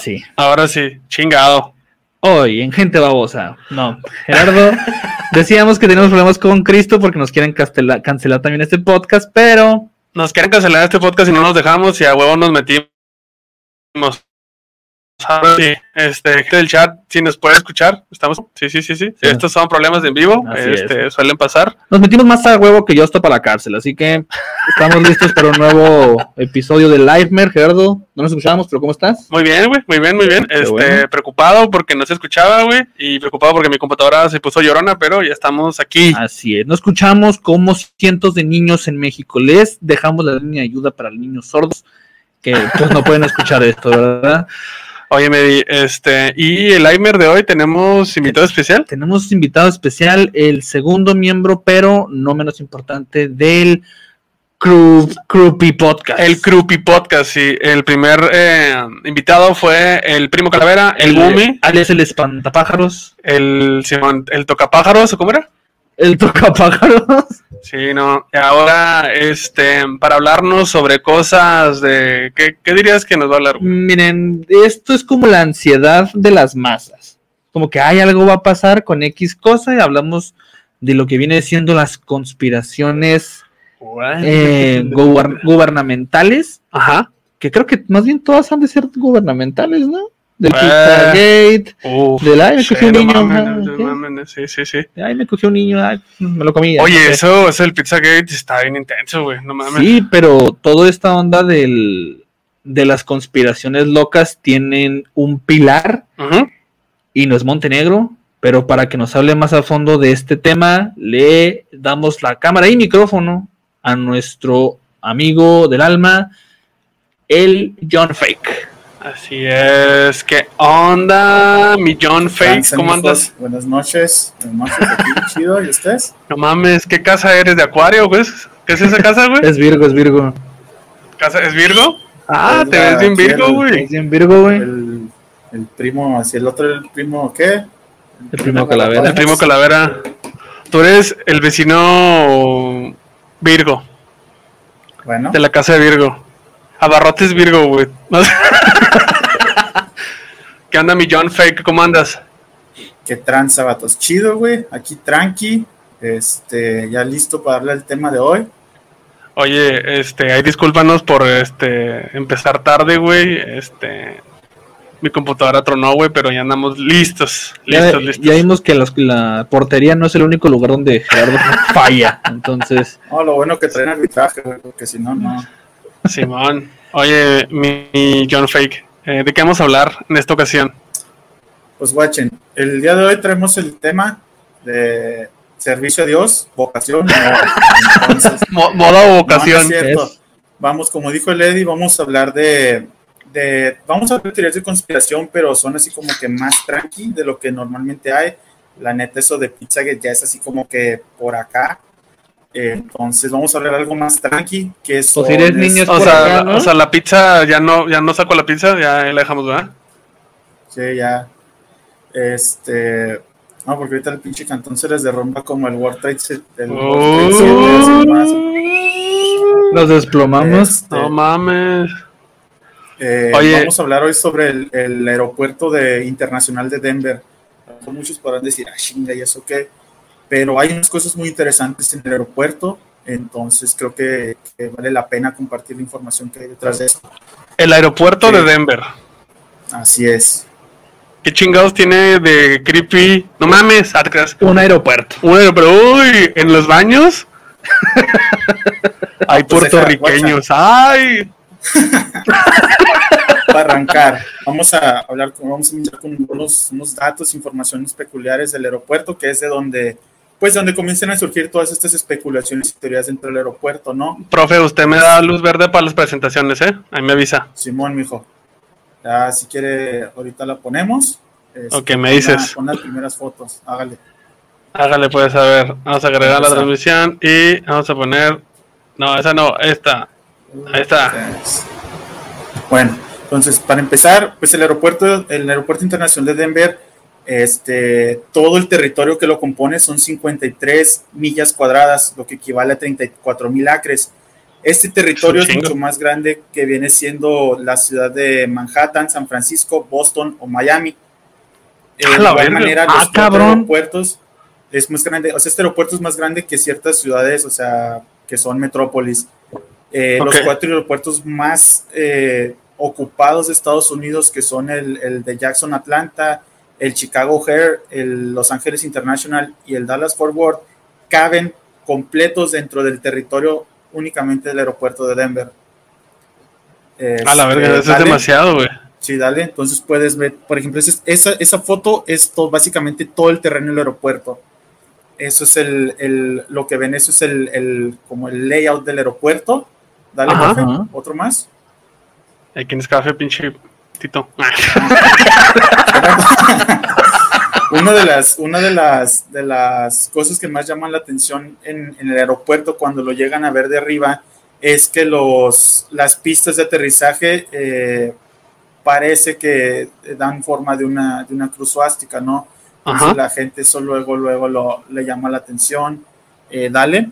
sí. Ahora sí, chingado. Hoy en Gente Babosa. No, Gerardo, decíamos que tenemos problemas con Cristo porque nos quieren castela- cancelar también este podcast, pero Nos quieren cancelar este podcast y no nos dejamos y a huevo nos metimos. Ahora sí, este, gente del chat, si nos puede escuchar, estamos. Sí, sí, sí, sí. Sí. Estos son problemas de en vivo, Así este, suelen pasar. nos metimos más a huevo que yo hasta para la cárcel. Así que estamos listos para un nuevo episodio de Livemare. Gerardo, no nos escuchábamos, pero ¿cómo estás? Muy bien, güey, muy bien, muy bien. Este, bueno. preocupado porque no se escuchaba, güey, y preocupado porque mi computadora se puso llorona, pero ya estamos aquí. Así es, no escuchamos como cientos de niños en México. Les dejamos la línea de ayuda para niños sordos que pues no pueden escuchar esto, ¿verdad? Oye, Medi, este, y el Aimer de hoy tenemos invitado especial. Tenemos invitado especial, el segundo miembro, pero no menos importante, del Cru- Croupy Podcast. El Crupi Podcast, sí. El primer eh, invitado fue el Primo Calavera, el, Gumi, alias el espantapájaros, el Simón, el Tocapájaros, ¿o cómo era? el tocapájaros. Sí, no. Y ahora, este, para hablarnos sobre cosas de. ¿Qué, qué dirías que nos va a hablar? Miren, esto es como la ansiedad de las masas. Como que hay algo va a pasar con X cosa y hablamos de lo que viene siendo las conspiraciones eh, gubernamentales, Ajá. que creo que más bien todas han de ser gubernamentales, ¿no? Del Eh. Pizzagate, Uf, del ay, me cogió un niño, mames, ajá, no ¿qué? mames, sí, sí, sí. ay, me cogió un niño, ay, me lo comí. Oye, no sé. eso, eso del Pizzagate está bien intenso, güey. No mames. Sí, pero toda esta onda del, de las conspiraciones locas tienen un pilar y no es Montenegro. Pero para que nos hable más a fondo de este tema, le damos la cámara y micrófono a nuestro amigo del alma, el John Fake. Así es. ¿Qué onda, mi John Fake? Tranza, ¿Cómo andas? Buenas noches. Buenas noches, aquí, chido. ¿Y ustedes? No mames, ¿qué casa eres de Acuario, güey? ¿Qué es esa casa, güey? Es Virgo, es Virgo. ¿Casa es Virgo? Ah, Es te ves bien Virgo, güey. Es bien Virgo, güey. El, el primo, así el otro, el primo, ¿qué? El primo calavera. El primo Calavera. Tú eres el vecino Virgo, Bueno, de la casa de Virgo. Abarrotes Virgo, güey. ¿Qué onda, mi John Fake? ¿Cómo andas? qué tranza, vatos. Chido, güey. Aquí tranqui. Este, ya listo para hablar del tema de hoy. Oye, este, ahí discúlpanos por este empezar tarde, güey. Este, mi computadora tronó, güey, pero ya andamos listos, Ya, listos, listos. ya vimos que los- la portería no es el único lugar donde Gerardo falla. Entonces, No, lo bueno que traen arbitraje, güey, porque si no, no. Simón. Oye, mi, mi John Fake, eh, ¿de qué vamos a hablar en esta ocasión? Pues guachen, el día de hoy traemos el tema de servicio a Dios, vocación. Entonces, Mo- moda o No, no vocación. es cierto. Es- Vamos, como dijo el Eddie, vamos a hablar de, de- Vamos a hablar de teorías de conspiración, pero son así como que más tranqui de lo que normalmente hay. La neta, eso de Pizzagate ya es así como que por acá. Eh, entonces, vamos a hablar algo más tranqui, que es. Pues si eres niño es o, sea, acá, ¿no? o sea, la pizza ya no, ya no saco la pizza, ya la dejamos, ¿verdad? Sí, ya. Este. No, porque ahorita el pinche cantón se les derrumba como el World Trade Center. el World Trade nomás. nos desplomamos. Este, No mames. Eh, Oye. Vamos a hablar hoy sobre el, el aeropuerto de, internacional de Denver. Muchos podrán decir, ah, chinga, ¿y eso qué? Pero hay unas cosas muy interesantes en el aeropuerto, entonces creo que, que vale la pena compartir la información que hay detrás de eso. El aeropuerto Sí. de Denver. Así es. ¿Qué chingados tiene de creepy? No mames, creas. Un aeropuerto. Un aeropuerto, uy, en los baños. Hay Pues puertorriqueños, ay. Para arrancar, vamos a hablar, con- vamos a iniciar con unos, unos datos, informaciones peculiares del aeropuerto, que es de donde, pues, donde comienzan a surgir todas estas especulaciones y teorías dentro del aeropuerto, ¿no? Profe, usted me da luz verde para las presentaciones, ¿eh? Ahí me avisa. Simón, mijo. Ya, si quiere, ahorita la ponemos. Este, Ok, me la- dices. Pon las primeras fotos, hágale. Hágale, puedes saber. Vamos a agregar la Esa. transmisión y vamos a poner. No, esa no, esta. Ahí está. Bueno, entonces, para empezar, pues el aeropuerto, el aeropuerto internacional de Denver, este, todo el territorio que lo compone son 53 millas cuadradas, lo que equivale a 34 mil acres. Este territorio Es mucho más grande que viene siendo la ciudad de Manhattan, San Francisco, Boston o Miami. Eh, de igual manera, Ah, los aeropuertos es más grande, o sea, este aeropuerto es más grande que ciertas ciudades, o sea, que son metrópolis. Eh, Los cuatro aeropuertos más eh, ocupados de Estados Unidos, que son el, el de Jackson, Atlanta, el Chicago O'Hare, el Los Ángeles International y el Dallas Fort Worth, caben completos dentro del territorio únicamente del aeropuerto de Denver. A la verga, Este, eso es dale. demasiado, güey. Sí, dale. Entonces puedes ver, por ejemplo, esa, esa foto es todo, básicamente todo el terreno del aeropuerto. Eso es el, el- lo que ven, eso es el, el- como el layout del aeropuerto. Dale, Ajá. profe, Ajá. otro más. Hay quien es café, pinche Tito. Una de las, una de las, de las cosas que más llaman la atención en, en el aeropuerto cuando lo llegan a ver de arriba es que los, las pistas de aterrizaje eh, parece que dan forma de una, de una cruz suástica, ¿no? Entonces la gente eso luego, luego lo, le llama la atención. Eh, dale.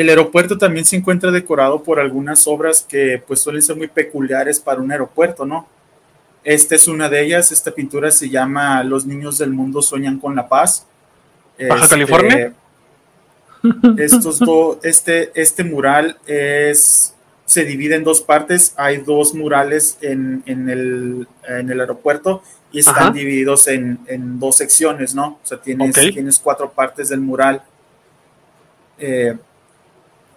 El aeropuerto también se encuentra decorado por algunas obras que pues suelen ser muy peculiares para un aeropuerto, ¿no? Esta es una de ellas. Esta pintura se llama Los niños del mundo sueñan con la paz. ¿Baja Este, California? Estos do- este, este mural es, se divide en dos partes. Hay dos murales en, en el, en el aeropuerto y están Ajá. divididos en, en dos secciones, ¿no? O sea, tienes, Ok. tienes cuatro partes del mural. Eh,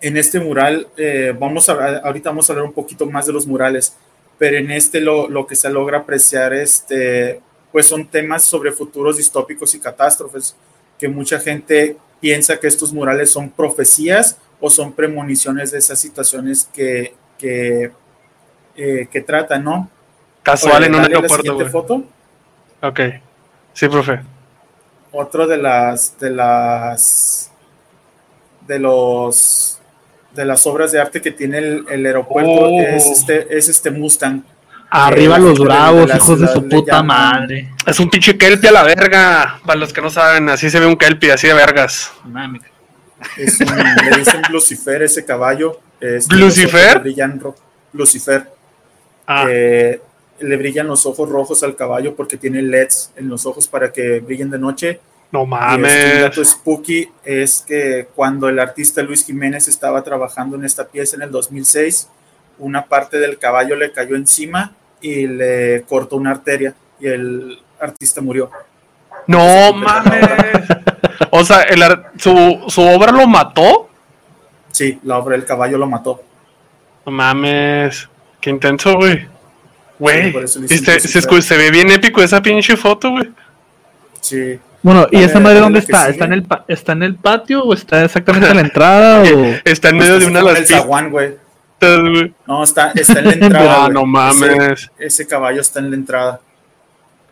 en este mural, eh, vamos a, ahorita vamos a hablar un poquito más de los murales, pero en este lo, lo que se logra apreciar, este, pues son temas sobre futuros distópicos y catástrofes, que mucha gente piensa que estos murales son profecías o son premoniciones de esas situaciones que, que, eh, que tratan, ¿no? Casual Oye, en un la aeropuerto, siguiente güey. foto. Ok. Sí, profe. Otro de las de las de los de las obras de arte que tiene el, el aeropuerto Oh. es este es este Mustang. Arriba Eh, los de bravos, hijos de su puta llaman- madre. Es un pinche kelpie a la verga. Para los que no saben, así se ve un kelpie, así de vergas. Mames. Es un- le dicen Lucifer ese caballo. Este, ¿Lucifer? le brillan. Ah, Eh, le brillan los ojos rojos al caballo porque tiene LEDs en los ojos para que brillen de noche. No este, mames. dato spooky es que cuando el artista Luis Jiménez estaba trabajando en esta pieza en el 2006, una parte del caballo le cayó encima y le cortó una arteria y el artista murió. No mames. O sea, el su, su obra lo mató. Sí, la obra del caballo lo mató. No mames. Qué intenso, güey. Güey. Sí, se ve bien épico esa pinche foto, güey. Sí, Bueno, ¿y esa madre dónde está? ¿Está en, el pa- ¿Está en el patio o está exactamente en la entrada? o... Está en medio de una de las zaguán, güey. No, está, está en la entrada. Ah, no mames. Ese, ese caballo está en la entrada.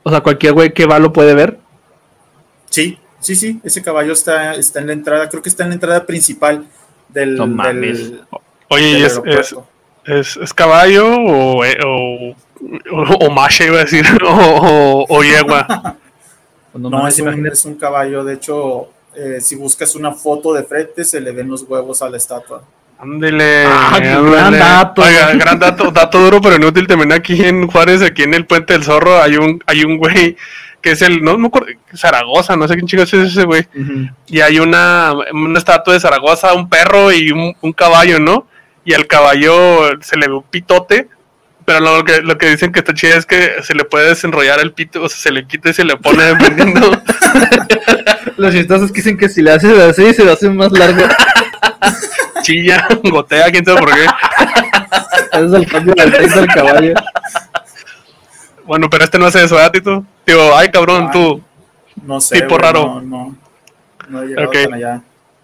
o sea, cualquier güey que va lo puede ver. Sí, sí, sí, ese caballo está, está en la entrada, creo que está en la entrada principal del, No mames. del, Oye, del ¿y es, es, es, es caballo o, eh, o, o, o mache, iba a decir? O, o, o yegua. No, es un, imagínate. es un caballo, de hecho, eh, si buscas una foto de frente, se le ven los huevos a la estatua. Ándele. Ah, gran dato. Oiga, gran dato, dato duro pero inútil también aquí en Juárez, aquí en el Puente del Zorro, hay un, hay un güey que es el, no me acuerdo, Zaragoza, no sé quién chicos es ese güey. Y hay una, una estatua de Zaragoza, un perro y un, un caballo, ¿no? Y al caballo se le ve un pitote, pero lo que, lo que dicen que está chido es que se le puede desenrollar el pito, o sea, se le quita y se le pone dependiendo. Los chistosos que dicen que si le haces así se lo hacen más largo. chilla, gotea, quién sabe por qué. Ese es el cambio del sexo del caballo. Bueno, pero este no hace eso, ¿verdad, Tito? Digo, ay, cabrón, Ah. tú. No sé. Tipo raro. No, no, no he llegado Ok. tan allá.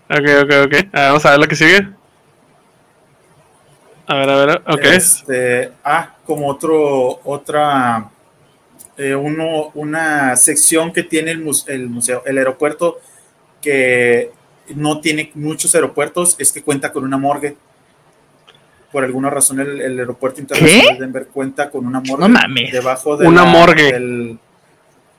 Ok, ok, ok. Ah, vamos a ver lo que sigue. A ver, a ver, ok. Este, ah, como otro, otra, eh, uno, una sección que tiene el, muse- el museo, el aeropuerto, que no tiene muchos aeropuertos, es que cuenta con una morgue. Por alguna razón, el, el aeropuerto internacional de Denver cuenta con una morgue. No mames. Debajo de Una la- morgue. del-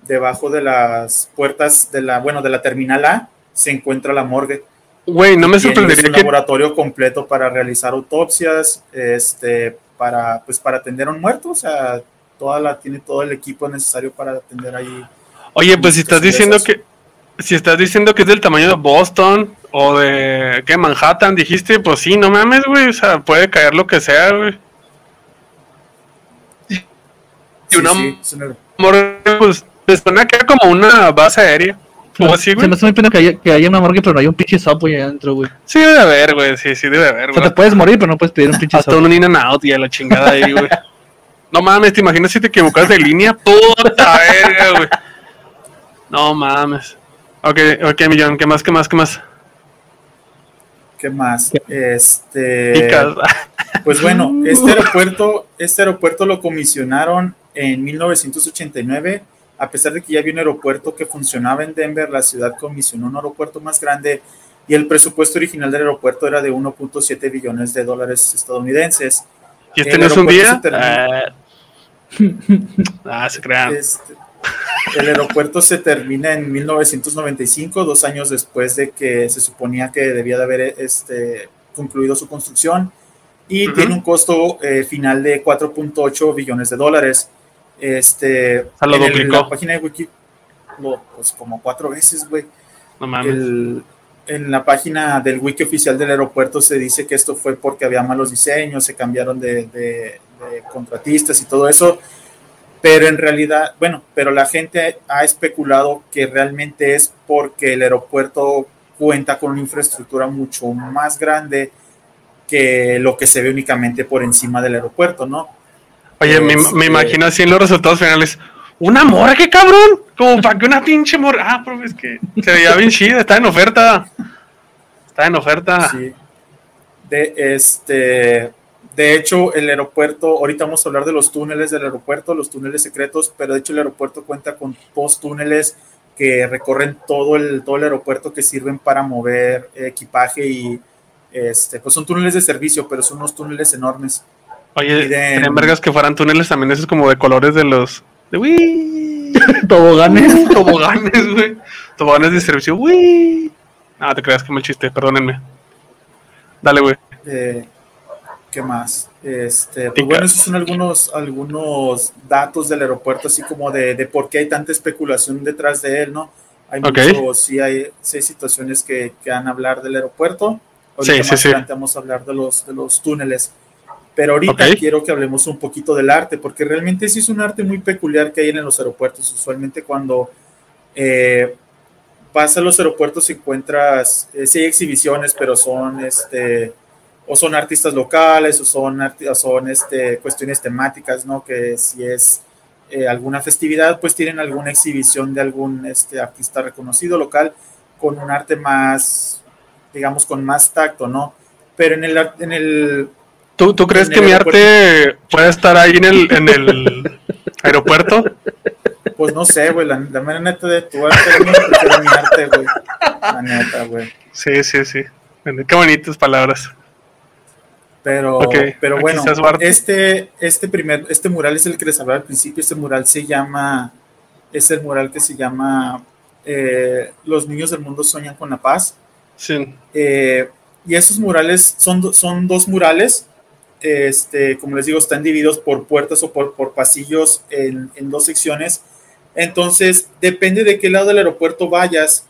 debajo de las puertas de la, bueno, de la terminal A, se encuentra la morgue. Güey, no me Tiene sorprendería un que. laboratorio completo para realizar autopsias, este, para, pues, para atender a un muerto, o sea, toda la, tiene todo el equipo necesario para atender ahí. Oye, pues si estás diciendo que. Si estás diciendo que es del tamaño de Boston o de. ¿Qué? Manhattan, dijiste, pues sí, no mames, güey. O sea, puede caer lo que sea, güey. Y Sí, una sí, morgue, pues, me suena que era como una base aérea. O así, Se güey. me hace muy pena que haya, que haya una morgue, pero no hay un pinche subway ahí adentro, güey. Sí, debe haber, güey. Sí, sí, debe haber, O sea, güey. te puedes morir, pero no puedes pedir un pinche Hasta subway. un in and out y a la chingada ahí, güey. No mames, ¿te imaginas si te equivocas de línea? Puta verga, güey. No mames. Ok, ok, millón, ¿qué más, qué más, qué más? ¿Qué más? ¿Qué? Este, pues bueno, este aeropuerto, este aeropuerto lo comisionaron en 1989. A pesar de que ya había un aeropuerto que funcionaba en Denver, la ciudad comisionó un aeropuerto más grande y el presupuesto original del aeropuerto era de 1.7 billones de dólares estadounidenses. ¿Y este no es un día? aeropuerto se Ah, ah, se crean. Este, el aeropuerto se termina en 1995, dos años después de que se suponía que debía de haber este, concluido su construcción y tiene un costo eh, final de 4.8 billones de dólares. Este, sea, lo en el- la página de Wiki, lo- pues como cuatro veces, güey. No mames. El- en la página del wiki oficial del aeropuerto se dice que esto fue porque había malos diseños, se cambiaron de, de- de contratistas y todo eso, pero en realidad, bueno, pero la gente ha especulado que realmente es porque el aeropuerto cuenta con una infraestructura mucho más grande que lo que se ve únicamente por encima del aeropuerto, ¿no? Oye, me, este- me imagino así en los resultados finales. ¡Una morgue, cabrón! Como para que una pinche morgue. Ah, pero es que se veía bien chida, está en oferta. Está en oferta. Sí. De este, de hecho, el aeropuerto, ahorita vamos a hablar de los túneles del aeropuerto, los túneles secretos, pero de hecho el aeropuerto cuenta con dos túneles que recorren todo el, todo el aeropuerto que sirven para mover equipaje y este, pues son túneles de servicio, pero son unos túneles enormes. Oye, en vergas que fueran túneles también esos como de colores de los. De uy. Toboganes. Toboganes, güey. Toboganes de servicio. Uy. Ah, te creas que mal chiste, perdónenme. Dale, güey. Eh, ¿Qué más? Este, pues bueno, esos son algunos, algunos datos del aeropuerto, así como de, de por qué hay tanta especulación detrás de él, ¿no? Hay Ok. mucho, sí hay, sí hay situaciones que, que van a hablar del aeropuerto. Ahorita Sí, sí, más sí. adelante vamos a hablar de los, de los túneles. Pero ahorita quiero que hablemos un poquito del arte, porque realmente sí es un arte muy peculiar que hay en los aeropuertos. Usualmente cuando eh, vas a los aeropuertos encuentras, eh, sí hay exhibiciones, pero son este o son artistas locales o son, o son este, cuestiones temáticas, ¿no? Que si es eh, alguna festividad, pues tienen alguna exhibición de algún este, artista reconocido local con un arte más, digamos, con más tacto, ¿no? Pero en el, en el ¿Tú, tú crees que mi arte puede estar ahí en el, en el aeropuerto? pues no sé, güey, la, la mera neta de tu arte, güey, prefiero mi arte, güey. La neta, güey. Sí, sí, sí. Qué bonitas palabras. Pero, pero bueno, este, este primer, este mural es el que les hablaba al principio. Este mural se llama, es el mural que se llama eh, Los niños del mundo sueñan con la paz. Sí. Eh, y esos murales son, son dos murales. Este, como les digo, están divididos por puertas o por, por pasillos en, en dos secciones. Entonces, depende de qué lado del aeropuerto vayas,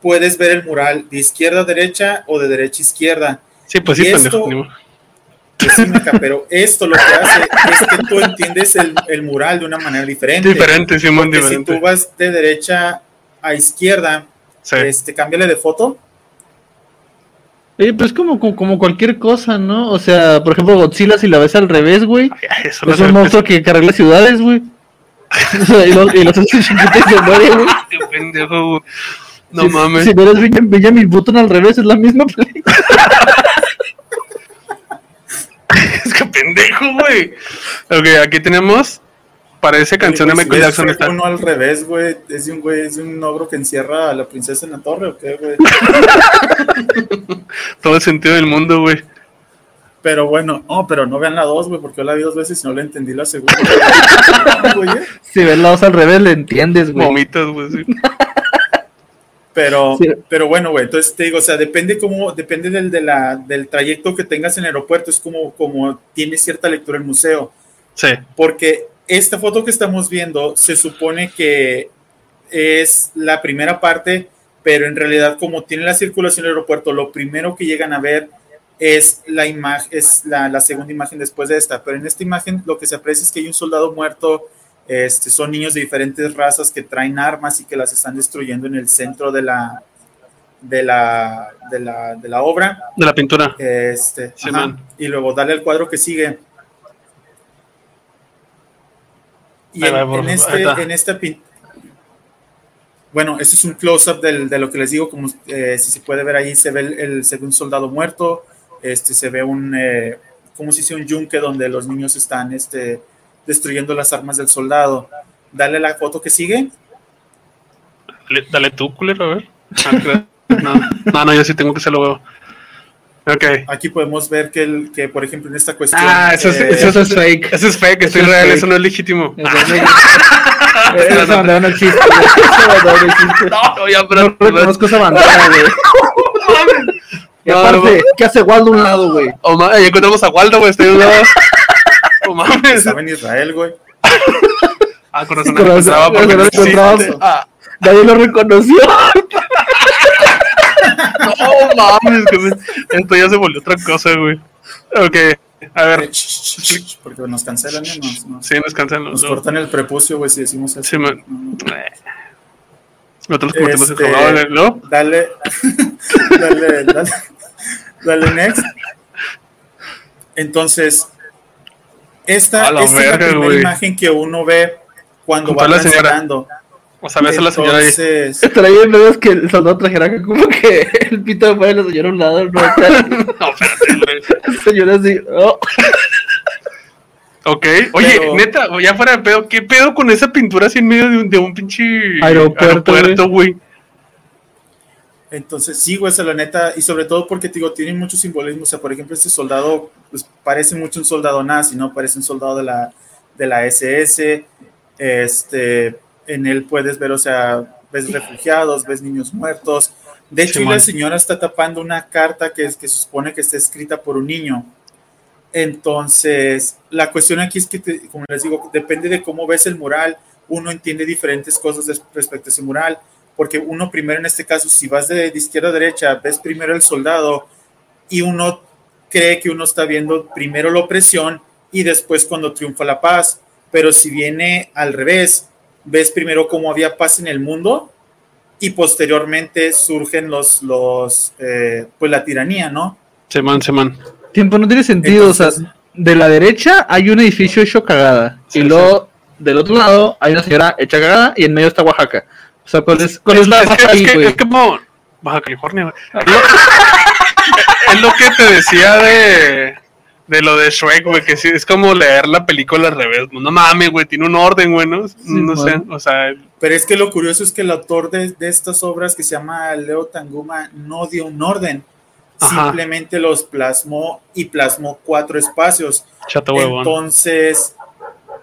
puedes ver el mural de izquierda a derecha o de derecha a izquierda. Sí, pues Y sí, esto- pendejo. sí, pero esto lo que hace es que tú entiendes el, el mural de una manera diferente. Diferente, Simón, si diferente. tú vas de derecha a izquierda, Sí. este, cámbiale de foto. Oye, pues como, como, como cualquier cosa, ¿no? O sea, por ejemplo, Godzilla, si la ves al revés, güey, no es un monstruo que, que arregla ciudades, güey. Y los, y los hace chiquitos se muere, güey. Qué pendejo, güey. No Si- mames. Si ves Benjamin, Benjamin Button al revés, es la misma película. pendejo, güey. Ok, aquí tenemos. Parece canción de Michael Jackson. ves uno al revés, güey. Es de un güey, es de un ogro que encierra a la princesa en la torre, ¿o qué, güey? Todo el sentido del mundo, güey. Pero bueno, no, pero no vean la dos, güey, porque yo la vi dos veces y no la entendí la segunda. Güey, ¿eh? Si ves la dos al revés, le entiendes, güey. Vomitas, güey. sí. Pero, Sí. pero bueno, güey, entonces te digo, o sea, depende cómo, depende del, de la, del trayecto que tengas en el aeropuerto, es como, como tiene cierta lectura el museo. Sí. porque esta foto que estamos viendo se supone que es la primera parte, pero en realidad como tiene la circulación del aeropuerto, lo primero que llegan a ver es la imagen, es la, la segunda imagen después de esta, pero en esta imagen lo que se aprecia es que hay un soldado muerto, este, son niños de diferentes razas que traen armas y que las están destruyendo en el centro de la, de la, de la, de la obra. De la pintura. Este, Sí, ajá. man. Y luego dale al cuadro que sigue. Y en, va, este, en esta pin- Bueno, este es un close-up del- de lo que les digo, como eh, si se puede ver ahí, se ve el, el- se ve un soldado muerto, este, se ve un, eh, como si sea un yunque donde los niños están este, destruyendo las armas del soldado. Dale la foto que sigue. Dale, dale tú, culero, a ver. Ah, no, no, yo sí tengo que se lo veo. Ok. Aquí podemos ver que, el, que por ejemplo, en esta cuestión... Ah, eso es, eh, eso es es fake. Eso es fake, esto Eso es es real, fake. eso no es legítimo. Güey. Esa bandera no existe. No, ya, No pero. reconozco esa bandera, güey. Y No, aparte, no. ¿qué hace Waldo a un lado, güey? Oh, ya encontramos a Waldo, güey, estoy a un lado. Oh, mames. Estaba en Israel, güey. Ah, con razón Con no razón, encontraba porque con razón sí, encontraba. Ah, Nadie lo reconoció. No mames, que esto ya se volvió otra cosa, güey. Ok, a ver, porque nos cancelan, ¿eh? nos, nos- sí, nos los nos cortan el prepucio, güey, si decimos eso. Sí, man. No, no. Nosotros cometemos el Este- ¿no? Dale, dale, dale, dale next. Entonces, esta, es la primera imagen que uno ve cuando va señora. O sea, ves a la señora ahí. Entonces, Estaría bien ver que el soldado trajera acá como que el pito de fuera de la señora a un lado. No, No, espérate, güey. la señora así. oh. Ok, oye, Pero- neta, ya fuera de pedo, ¿qué pedo con esa pintura así en medio de un, de un pinche Aeropuerto, aeropuerto, güey? entonces sí, güey, esa la neta, y sobre todo porque, te digo, tiene mucho simbolismo. O sea, por ejemplo, este soldado, pues parece mucho un soldado nazi, ¿no? Parece un soldado de la, de la SS. Este, en él puedes ver, o sea, ves refugiados, ves niños muertos. De hecho, la señora está tapando una carta que, es, que se supone que está escrita por un niño. Entonces, la cuestión aquí es que, te- como les digo, depende de cómo ves el mural, uno entiende diferentes cosas respecto a ese mural, porque uno primero en este caso, si vas de, de izquierda a derecha, ves primero el soldado y uno cree que uno está viendo primero la opresión y después cuando triunfa la paz, pero si viene al revés, ves primero cómo había paz en el mundo y posteriormente surgen los, los eh, pues la tiranía, ¿no? Semán, semán. Tiempo no tiene sentido. o sea, de la derecha hay un edificio hecho cagada. Sí, y luego del otro lado hay una señora hecha cagada y en medio está Oaxaca. O sea, ¿cuál es, cuál es la Es que, es, que, es como Baja California, güey. Es lo, es lo que te decía de, de lo de Shrek, güey, que sí, es como leer la película al revés. No mames, güey, tiene un orden, güey, ¿no? no sé, o sea, Pero es que lo curioso es que el autor de, de estas obras, que se llama Leo Tanguma, no dio un orden. Ajá. Simplemente los plasmó y plasmó cuatro espacios. chato huevón. Entonces,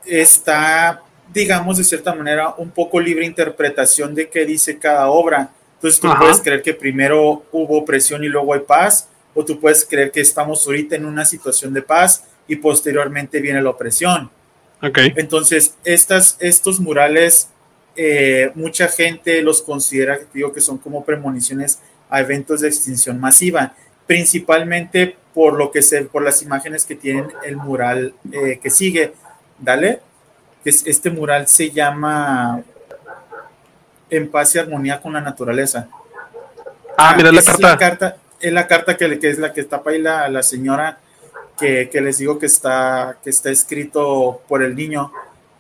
está, digamos, de cierta manera, un poco libre interpretación de qué dice cada obra. Entonces, tú Ajá. puedes creer que primero hubo opresión y luego hay paz, o tú puedes creer que estamos ahorita en una situación de paz y posteriormente viene la opresión. Ok, Entonces, estas, estos murales, eh, mucha gente los considera, digo, que son como premoniciones a eventos de extinción masiva, principalmente por lo que se, por las imágenes que tienen el mural eh, que sigue. Dale, este mural se llama En paz y armonía con la naturaleza. Ah, mira la carta. La carta, es la carta que, le- que es la que tapa ahí la, la señora que, que les digo que está, que está escrito por el niño.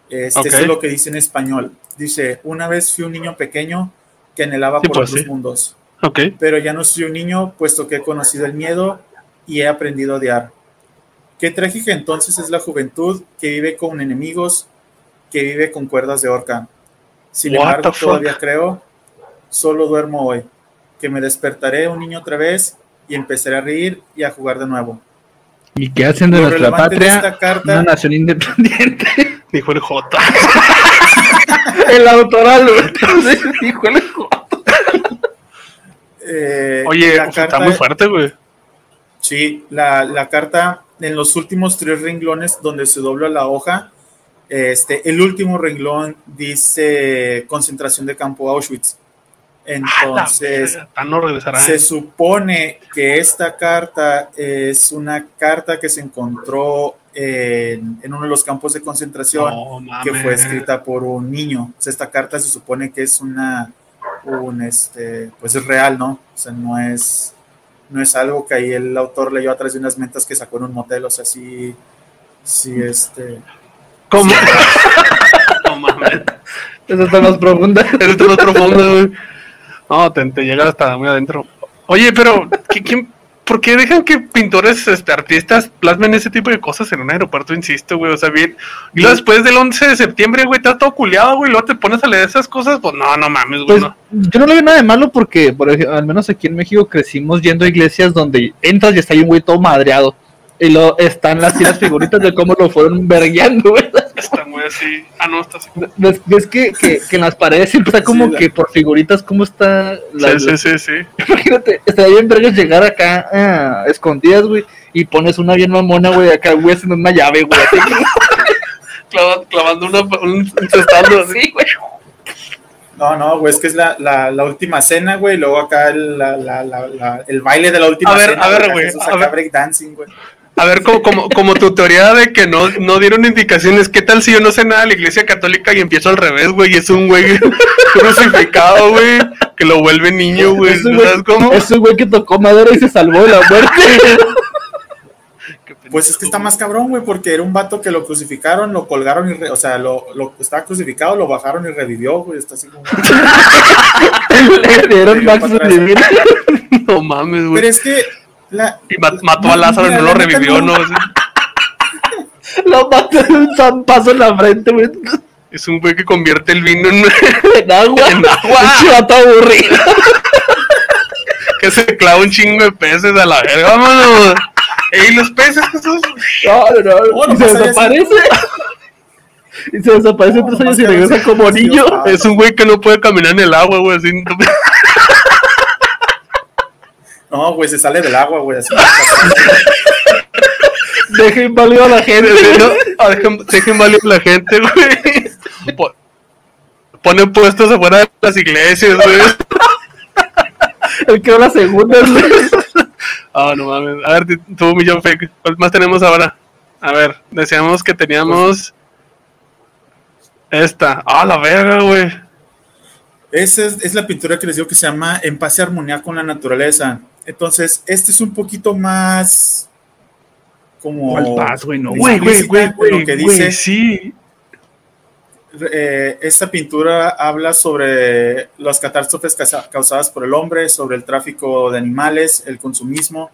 Este esto es lo que dice en español. Dice, una vez fui un niño pequeño que anhelaba Sí, por pues, otros sí. mundos, ok, pero ya no soy un niño puesto que he conocido el miedo y he aprendido a odiar. Qué trágica entonces es la juventud que vive con enemigos, que vive con cuerdas de horca. Sin embargo, todavía creo, solo duermo hoy, que me despertaré un niño otra vez y empezaré a reír y a jugar de nuevo. ¿Y qué hacen de Lo nuestra de patria? esta carta- Una nación independiente. Dijo el J. el autoral, güey. Dijo el J. Eh, Oye, la pues, está carta- muy fuerte, güey. Sí, la, la carta en los últimos tres renglones donde se dobla la hoja, este, el último renglón dice concentración de campo Auschwitz. Entonces, Ah, no regresará. se supone que esta carta es una carta que se encontró en, en uno de los campos de concentración No, que fue escrita por un niño. O sea, esta carta se supone que es una, un, este, pues es real, ¿no? O sea, no es, no es algo que ahí el autor leyó a través de unas mentas que sacó en un motel, o sea, sí, sí, este, ¿Cómo? no mames. Eso está más profunda. Eso está más profundo, güey. No, te, te llega hasta muy adentro. Oye, pero ¿qué- quién- ¿por qué dejan que pintores, este, artistas plasmen ese tipo de cosas en un aeropuerto? Insisto, güey. O sea, bien. Y luego después del 11 de septiembre, güey, estás todo culiado, güey. y Luego te pones a leer esas cosas. Pues no, no mames, güey. Pues no. yo no le veo nada de malo porque, por ejemplo, al menos aquí en México crecimos yendo a iglesias donde entras y está ahí un güey todo madreado. Y luego están las las figuritas de cómo lo fueron vergueando, güey. Está muy así. Ah, no, está así. ¿Ves, ves que, que, que en las paredes siempre está como Sí, la- que por figuritas, cómo está la, Sí, sí, sí, sí. Imagínate, estaría bien vergas llegar acá ah, escondidas, güey, y pones una bien mamona, güey, acá, güey, haciendo una llave, güey. así. Clava- clavando una, un, un cestando así. Sí, güey. no, no, güey, es que es la, la, la última cena, güey, y luego acá el, la, la, la, la- el baile de la última A ver, cena. a ver, güey, a ver. breakdancing, güey. A ver, como, como, como tu teoría de que no, no dieron indicaciones, ¿qué tal si yo no sé nada de la iglesia católica y empiezo al revés, güey? Y es un güey crucificado, güey, que lo vuelve niño, güey. Ese güey- ¿Sabes cómo? Ese güey que tocó madera y se salvó de la muerte. Pues es que está más cabrón, güey, porque era un vato que lo crucificaron, lo colgaron y, re- o sea, lo, lo estaba crucificado, lo bajaron y revivió, güey, está así como... Le dieron. No mames, güey. Pero es que la, Y ma- mató a Lázaro y mira, no lo la revivió, no. Lo mató de un zampazo en la frente, güey. Es un güey que convierte el vino en En agua. En agua. Un chivato aburrido. que se clava un chingo de peces a la verga, vámonos. Ey, los peces, Jesús. No, no, no. Oh, no y se pasaría desaparece. Y se desaparece No, tres años y regresa como niño. Es un güey que no puede caminar en el agua, güey, así. No, güey, se sale del agua, güey, así. Deja inválido a la gente. ¿no? Dejen, dejen valer a la gente, güey. Po- Ponen puestos afuera de las iglesias, güey. El que va la segunda, güey. Ah, no mames. A ver, tú, Millón Fake, ¿cuál más tenemos ahora? A ver, decíamos que teníamos esta. Ah, la verga, güey. Esa es, es la pintura que les digo que se llama En paz y armonía con la naturaleza. Entonces, este es un poquito más como... ¿Cuál paz, güey? No, Güey, güey, güey, güey, lo que güey, dice. sí. eh, esta pintura habla sobre las catástrofes causa- causadas por el hombre, sobre el tráfico de animales, el consumismo.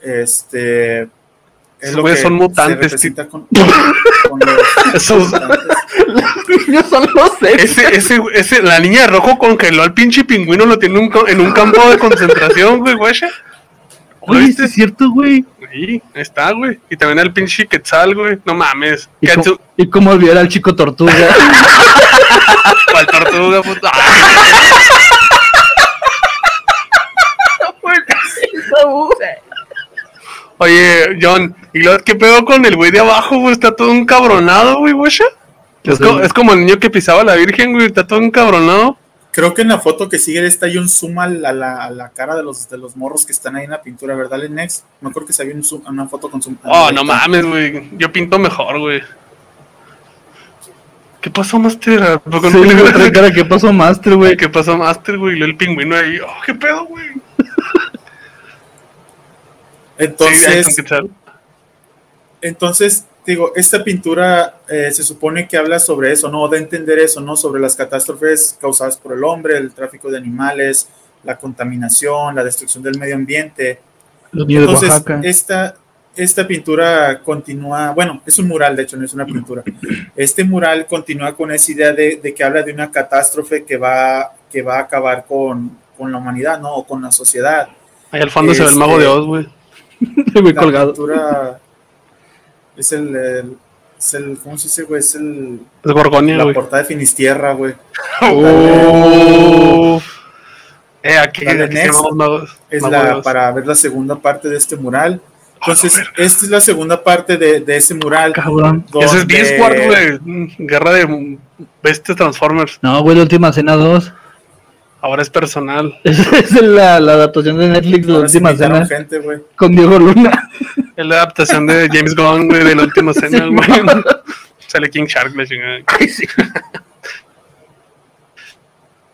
Este. Es lo Güey, que son se mutantes, representa con, con los Esos- mutantes. Los niños son los seres. Ese, ese, ese, la niña de rojo congeló al pinche pingüino, lo tiene un en un campo de concentración, güey, güey. Güey, sí es cierto, güey. Ahí, ahí está, güey. Y también al pinche quetzal, güey. No mames. ¿Y, Que y cómo olvidar al chico tortuga. ¿Cuál tortuga, puta? Oye, John, ¿y lo, qué pedo con el güey de abajo, güey? Está todo encabronado, güey, güey. Es, co- es como el niño que pisaba a la virgen, güey. Está todo encabronado. Creo que en la foto que sigue está ahí un zoom a la, a la- cara de los, de los morros que están ahí en la pintura, ¿verdad, Next? No creo que se había un zoom, una foto con zoom. Oh, no mames, güey. Yo pinto mejor, güey. ¿Qué pasó, Master? ¿Por qué Sí, no cara, ¿qué pasó, Master, güey? ¿Qué pasó, Master, güey? Y el pingüino ahí. Oh, ¿qué pedo, güey? Sí, Entonces, ya, ¿qué tal? Entonces, digo, esta pintura eh, se supone que habla sobre eso, ¿no? De entender eso, ¿no? Sobre las catástrofes causadas por el hombre, el tráfico de animales, la contaminación, la destrucción del medio ambiente. Los Entonces, esta, esta pintura continúa, bueno, es un mural, de hecho, no es una pintura. Este mural continúa con esa idea de, de que habla de una catástrofe que va, que va a acabar con, con la humanidad, ¿no? O con la sociedad. Ahí al fondo se ve el mago de Este, Oz, güey. Colgado. pintura es el, el- es el, ¿cómo se dice, güey? Es el, Es Gorgonia, la portada de Finistierra, güey. Uf. Eh, aquí, aquí next. Es de la, para ver la segunda parte de este mural. Ah, Entonces, la esta es la segunda parte de, de ese mural. Cabrón. Ese es donde- Discord, güey. Guerra de bestias Transformers. No, güey, la última cena 2. Ahora es personal. Esa es la, la adaptación de Netflix, la Ahora sí última cena. gente, güey. Con Diego Luna. Es la adaptación de James Gunn, güey, de la última güey. Sale King Shark, la chingada.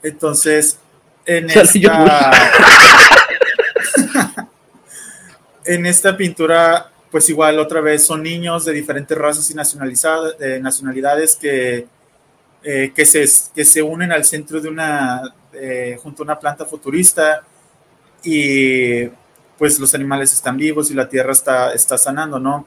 Entonces, en esta, en esta pintura, pues igual otra vez son niños de diferentes razas y de nacionalidades que, eh, que, se, que se unen al centro de una, eh, junto a una planta futurista y pues los animales están vivos y la tierra está, está sanando, ¿no?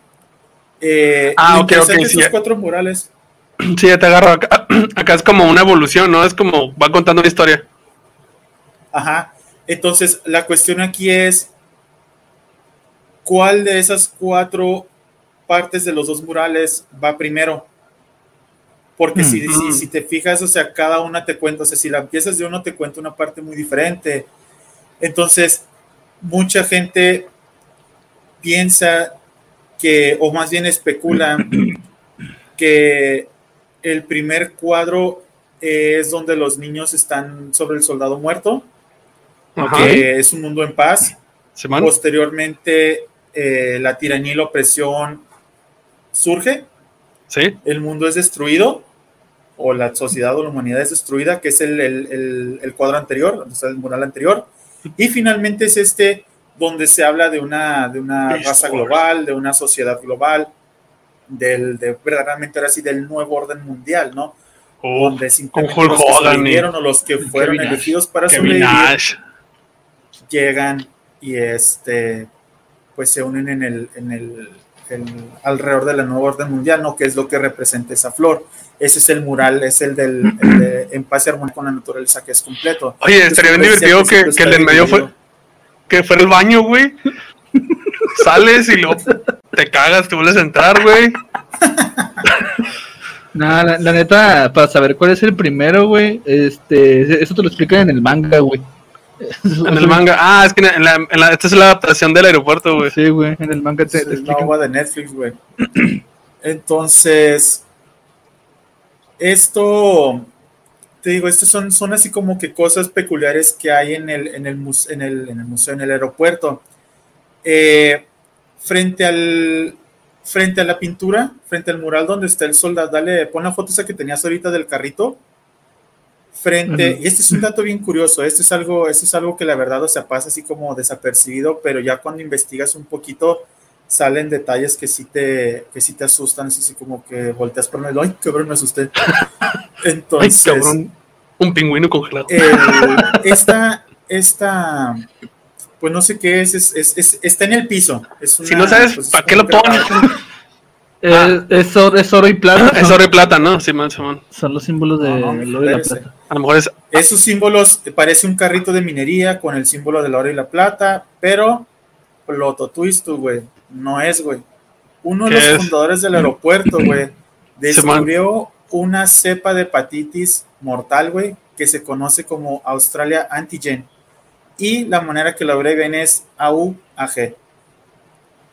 Eh, Ah, ok, ok, sí, ya. cuatro murales Sí, ya te agarro. Acá, acá es como una evolución, ¿no? Es como va contando una historia. Ajá. Entonces, la cuestión aquí es, ¿cuál de esas cuatro partes de los dos murales va primero? Porque si, Mm. si, si te fijas, o sea, cada una te cuenta, o sea, si la empiezas de uno, te cuenta una parte muy diferente. Entonces, mucha gente piensa que, o más bien especula, que el primer cuadro es donde los niños están sobre el soldado muerto Ajá. que es un mundo en paz. Posteriormente, eh, la tiranía y la opresión surge, Sí. el mundo es destruido, o la sociedad o la humanidad es destruida, que es el, el- el- el cuadro anterior, o sea, el mural anterior. Y finalmente es este donde se habla de una, de una raza global, de una sociedad global, del, de verdaderamente ahora sí del nuevo orden mundial, ¿no? Oh, donde simplemente los que sobrevivieron o los que fueron Kevin elegidos para Kevin sobrevivir Nash. llegan y este pues se unen en el, en el, el- alrededor de la nueva orden mundial, ¿no? Que es lo que representa esa flor. Ese es el mural, es el del el de en paz y armonía con la naturaleza que es completo. Oye, estaría bien divertido que, que el de en está medio fue, que fuera el baño, güey. Sales y luego te cagas, te vuelves a entrar, güey. No, la, la neta, para saber cuál es el primero, güey, este, eso te lo explican en el manga, güey. En el manga. Ah, es que en la, en la- esta es la adaptación del aeropuerto, güey. Sí, güey, en el manga te, Es te la ova de Netflix, güey. Entonces, esto, te digo, estos son, son así como que cosas peculiares que hay en el, en el, mus- en el, en el museo, en el aeropuerto. Eh, frente al frente a la pintura, frente al mural donde está el soldado, dale, pon la foto esa que tenías ahorita del carrito. Frente, y este es un dato bien curioso, este es algo, este es algo que la verdad, o sea, pasa así como desapercibido, pero ya cuando investigas un poquito, salen detalles que sí te, que sí te asustan, es así como que volteas por el ay, cabrón, me asusté. Ay, Entonces, cabrón. Un pingüino congelado. el- esta, esta, pues no sé qué es, es, es- es- está en el piso. Si no sabes, pues, es ¿para qué lo pones? Eh, es, oro, es oro y plata. Es oro y plata, ¿no? Simón, Simón. son los símbolos de No, no, oro y la plata. A lo mejor es. Esos símbolos, eh, parece un carrito de minería con el símbolo del oro y la plata, pero Ploto Twist, güey, no es, güey. Uno de ¿Qué los es? fundadores del aeropuerto, güey, descubrió una cepa de hepatitis mortal, güey, que se conoce como Australia Antigen. Y la manera que lo abrevian es AUAG.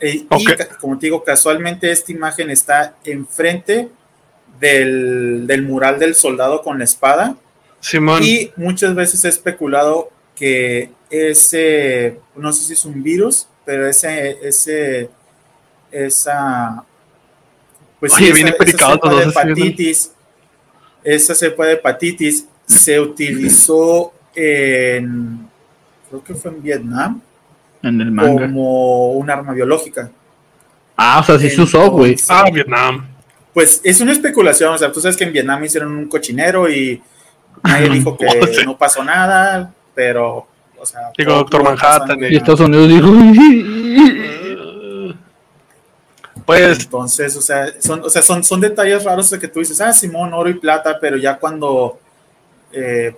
E- Ok. Y como te digo, casualmente esta imagen está enfrente del, del mural del soldado con la espada. Simón. Y muchas veces he especulado que ese, no sé si es un virus, pero ese, ese, esa, pues Oye, sí, viene esa, esa cepa de hepatitis, esa cepa de hepatitis se utilizó en, creo que fue en Vietnam, En el manga. como un arma biológica. Ah, o sea, sí se usó, güey. Ah, Vietnam. Pues es una especulación, o sea, tú sabes que en Vietnam hicieron un cochinero y nadie dijo que Oh, sí. no pasó nada, pero, o sea... Digo, Doctor Manhattan. Y Estados Unidos dijo. Pues, Entonces, o sea, son, o sea, son, son detalles raros de que tú dices, ah, Simón, oro y plata, pero ya cuando eh,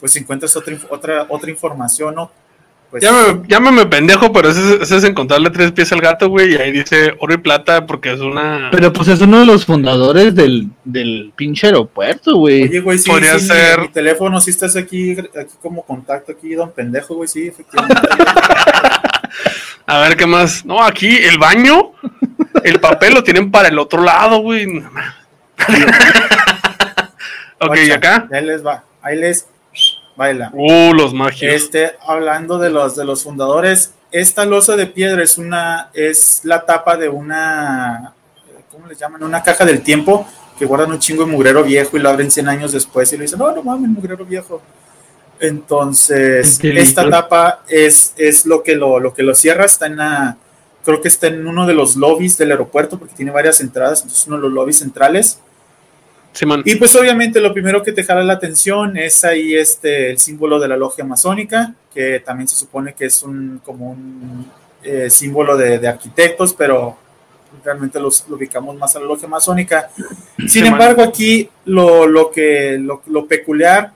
pues encuentras otra, otra, otra información, ¿no? Pues, llámame, llámame pendejo, pero ese, es- ese es encontrarle tres pies al gato, güey, y ahí dice oro y plata porque es una... Pero pues es uno de los fundadores del, del pinche aeropuerto, güey. Oye, güey, sí, Podría sí, mi- ser- mi, teléfono, sí estás aquí, aquí como contacto, aquí, don pendejo, güey, sí, efectivamente. A ver, ¿qué más? No, aquí el baño, el papel lo tienen para el otro lado, güey. Ok, ¿y acá? Ahí les va, ahí les baila. Uh, los magios. Este, hablando de los de los fundadores, esta losa de piedra es una, es la tapa de una, ¿cómo les llaman? Una caja del tiempo que guardan un chingo de mugrero viejo y lo abren 100 años después y le dicen, no, no mames, mugrero viejo. Entonces, esta tapa es, es lo que lo, lo que lo cierra, está en la, creo que está en uno de los lobbies del aeropuerto porque tiene varias entradas, entonces uno de los lobbies centrales. Simón. Y pues obviamente lo primero que te jala la atención es ahí este el símbolo de la logia masónica, que también se supone que es un como un eh, símbolo de, de arquitectos, pero realmente los, lo ubicamos más a la logia masónica. Sin embargo, aquí lo, lo que lo, lo peculiar,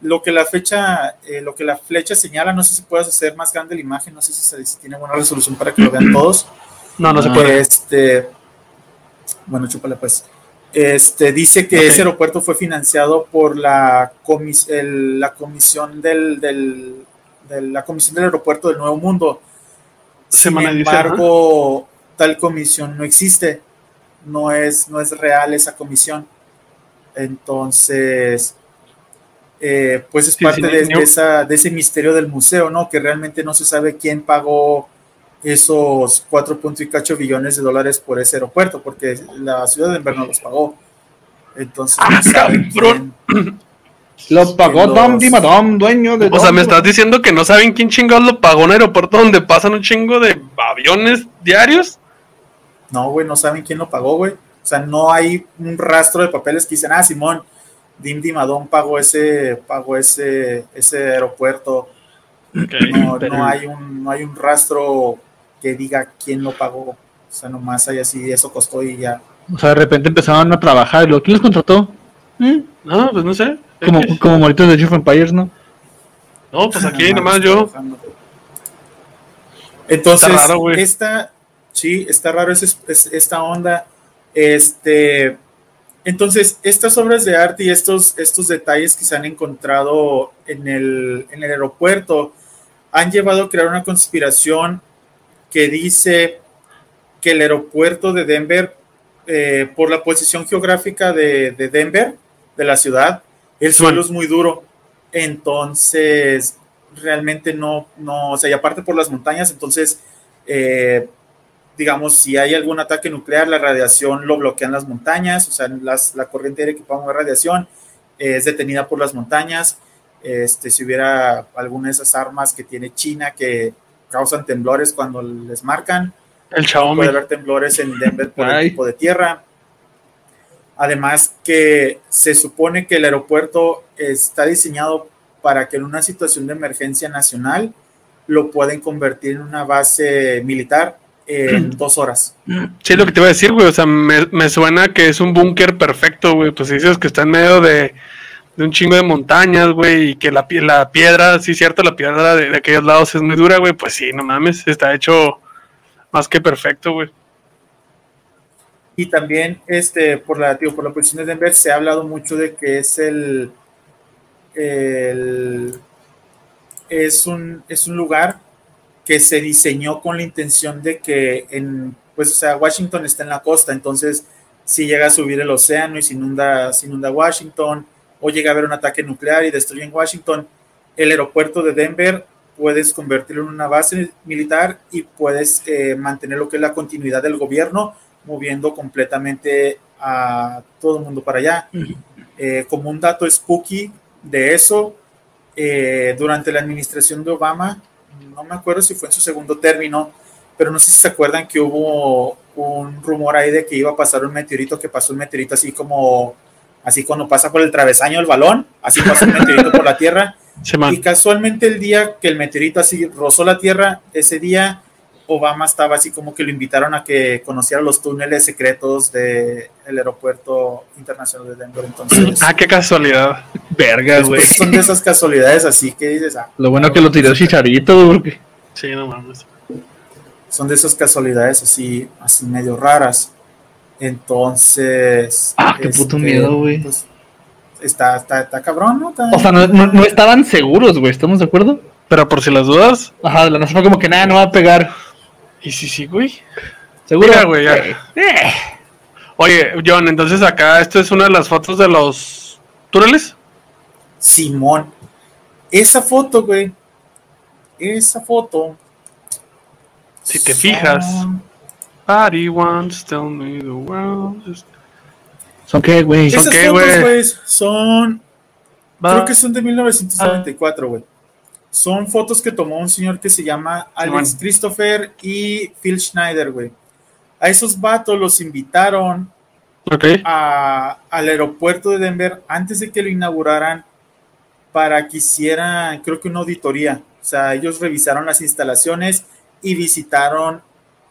lo que la fecha, eh, lo que la flecha señala, no sé si puedes hacer más grande la imagen, no sé si, se- si tiene buena resolución para que lo vean todos. No, no se puede. Este, bueno, chúpale pues. Este dice que ese aeropuerto fue financiado por la, comis- el- la comisión del, del- de la comisión del aeropuerto del Nuevo Mundo. Sin embargo, tal comisión no existe. No es, no es real esa comisión. Entonces, eh, pues es Sí, parte sí, de, de esa, de ese misterio del museo, ¿no? Que realmente no se sabe quién pagó esos cuatro punto y cacho billones de dólares por ese aeropuerto, porque la ciudad de Denver no los pagó. Entonces, Ah, no Lo pagó los- Dom Dimadom, dueño de. O sea, me estás diciendo que no saben quién chingados lo pagó un aeropuerto donde pasan un chingo de aviones diarios. No, güey, no saben quién lo pagó, güey. O sea, no hay un rastro de papeles que dicen, ah, Simón, Dim Dimadón pagó ese, pagó ese, ese aeropuerto. No, Pero- no hay un, no hay un rastro que diga quién lo pagó. O sea, nomás hay así, eso costó y ya. O sea, de repente empezaron a trabajar. y luego, ¿Quién los contrató? ¿Eh? No, pues no sé. Como, como moritos de of Empires, ¿no? No, pues aquí Nomás nomás yo. trabajando. Entonces, Está raro, güey. esta, sí, está raro es, es- esta onda. Este, entonces, estas obras de arte y estos, estos detalles que se han encontrado en el, en el aeropuerto han llevado a crear una conspiración que dice que el aeropuerto de Denver, eh, por la posición geográfica de, de Denver, de la ciudad, el suelo es muy duro. Entonces, realmente no, no, o sea, y aparte por las montañas, entonces, eh, digamos, si hay algún ataque nuclear, la radiación lo bloquean las montañas, o sea, las, la corriente aérea que pueda mover radiación eh, es detenida por las montañas. Este, si hubiera alguna de esas armas que tiene China que causan temblores cuando les marcan, El Xiaomi. puede haber temblores en Denver por el tipo de tierra. Además que se supone que el aeropuerto está diseñado para que en una situación de emergencia nacional lo pueden convertir en una base militar en dos horas. Sí, lo que te iba a decir, güey. O sea, me, me suena que es un búnker perfecto, güey. Pues dices que está en medio de, de un chingo de montañas, güey. Y que la, la piedra, sí, cierto, la piedra de, aquellos lados es muy dura, güey. Pues sí, no mames. Está hecho más que perfecto, güey. Y también este, por, la, digo, por la posición de Denver se ha hablado mucho de que es el, el- es, un, es un lugar que se diseñó con la intención de que en, pues, o sea, Washington está en la costa, entonces si llega a subir el océano y se inunda, se inunda Washington, o llega a haber un ataque nuclear y destruyen Washington, el aeropuerto de Denver puedes convertirlo en una base militar y puedes eh, mantener lo que es la continuidad del gobierno, moviendo completamente a todo el mundo para allá. Eh, como un dato spooky de eso, eh, durante la administración de Obama, no me acuerdo si fue en su segundo término, pero no sé si se acuerdan que hubo un rumor ahí de que iba a pasar un meteorito, que pasó un meteorito así como, así cuando pasa por el travesaño del balón, así pasó un meteorito por la Tierra. Sí. Y casualmente el día que el meteorito así rozó la Tierra, ese día Obama estaba así como que lo invitaron a que conociera los túneles secretos del aeropuerto internacional de Denver. Entonces, ah, qué casualidad. Verga, güey. son de esas casualidades así que dices, ah, Lo bueno que lo tiró Chicharito, porque Sí, no mames. son de esas casualidades así, así medio raras. Entonces. Ah, qué puto miedo, güey. pues, está, está, está cabrón, ¿no? Está- O sea, no, no- no estaban seguros, güey, ¿estamos de acuerdo? Pero por si las dudas. Ajá, de la nada fue como que nada, no va a pegar. Y sí, sí, güey. ¿Seguro? Mira, güey, ya. Eh, Oye, John, entonces acá, esto es una de las fotos de los túneles. Simón. Esa foto, güey. Esa foto. Si te fijas. Son- Body wants tell me the world is- ¿Son qué, güey? ¿Son Esas qué, fotos, güey? son. Va- Creo que son de 1994, güey. Son fotos que tomó un señor que se llama Alex. Christopher y Phil Schneider, güey. A esos vatos los invitaron a- al aeropuerto de Denver antes de que lo inauguraran para que hicieran, creo que una auditoría. O sea, ellos revisaron las instalaciones y visitaron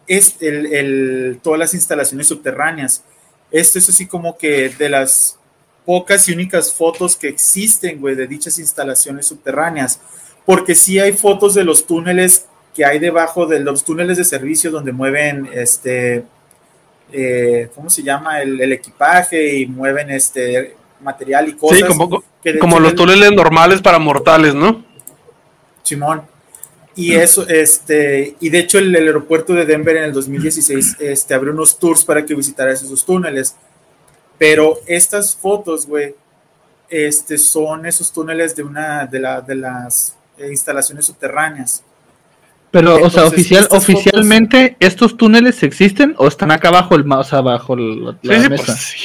es- el- el- todas las instalaciones subterráneas. Esto es así como que de las pocas y únicas fotos que existen, güey, de dichas instalaciones subterráneas. Porque sí hay fotos de los túneles que hay debajo de los túneles de servicio donde mueven este eh, ¿cómo se llama? El, el equipaje y mueven este material y cosas. Sí, como, como los el- túneles normales para mortales, ¿no? Simón. Y eso, este, y de hecho el, el aeropuerto de Denver en el 2016 este, abrió unos tours para que visitaras esos túneles. Pero estas fotos, güey, este, son esos túneles de una de, la, de las instalaciones subterráneas. Pero, o sea, Entonces, oficial, estas oficialmente, ¿estos túneles existen o están acá abajo el o sea, bajo la, Sí, la sí, mesa? pues sí.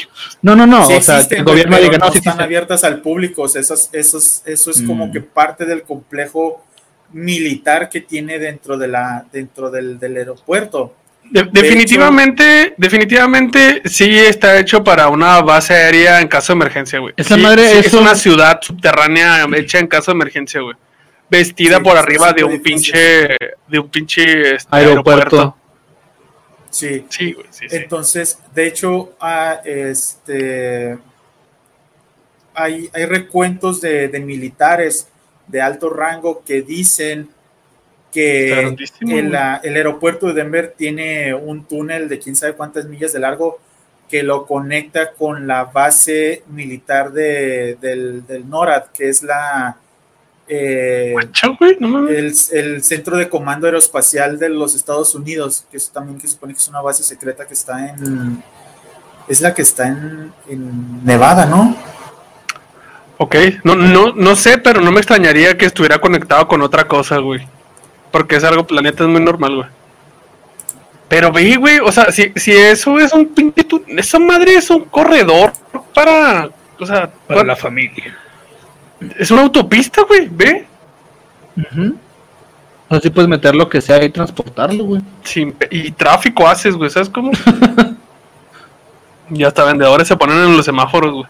No, no, no, Sí o sea, existen, el güey, gobierno pero diga, no, no sí están abiertas al público. O sea, esos, esos, eso es como Mm. que parte del complejo militar que tiene dentro de la dentro del, del aeropuerto. De- definitivamente, definitivamente sí está hecho para una base aérea en caso de emergencia, güey. Esa Sí, madre sí, es es un- una ciudad subterránea hecha en caso de emergencia, güey. Vestida Sí, por arriba de un difícil. pinche, de un pinche este, Aeropuerto. aeropuerto. Sí. Sí, güey, sí, sí. Entonces, de hecho, ah, este, hay, hay recuentos de, de militares de alto rango que dicen que el, ah, el aeropuerto de Denver tiene un túnel de quién sabe cuántas millas de largo que lo conecta con la base militar de, del, del NORAD, que es la... eh, el, el Centro de Comando Aeroespacial de los Estados Unidos, que es también que supone que es una base secreta que está en. Es la que está en, en Nevada, ¿no? Ok, no, no, no sé, pero no me extrañaría que estuviera conectado con otra cosa, güey. Porque es algo, planeta es muy normal, güey. Pero ve, güey, o sea, si, si eso es un pinche... Esa madre es un corredor para... O sea, Para la familia. es una autopista, güey, ve. Ujú. O sea, sí puedes meter lo que sea y transportarlo, güey. Pe- y tráfico haces, güey, ¿sabes cómo? y hasta vendedores se ponen en los semáforos, güey.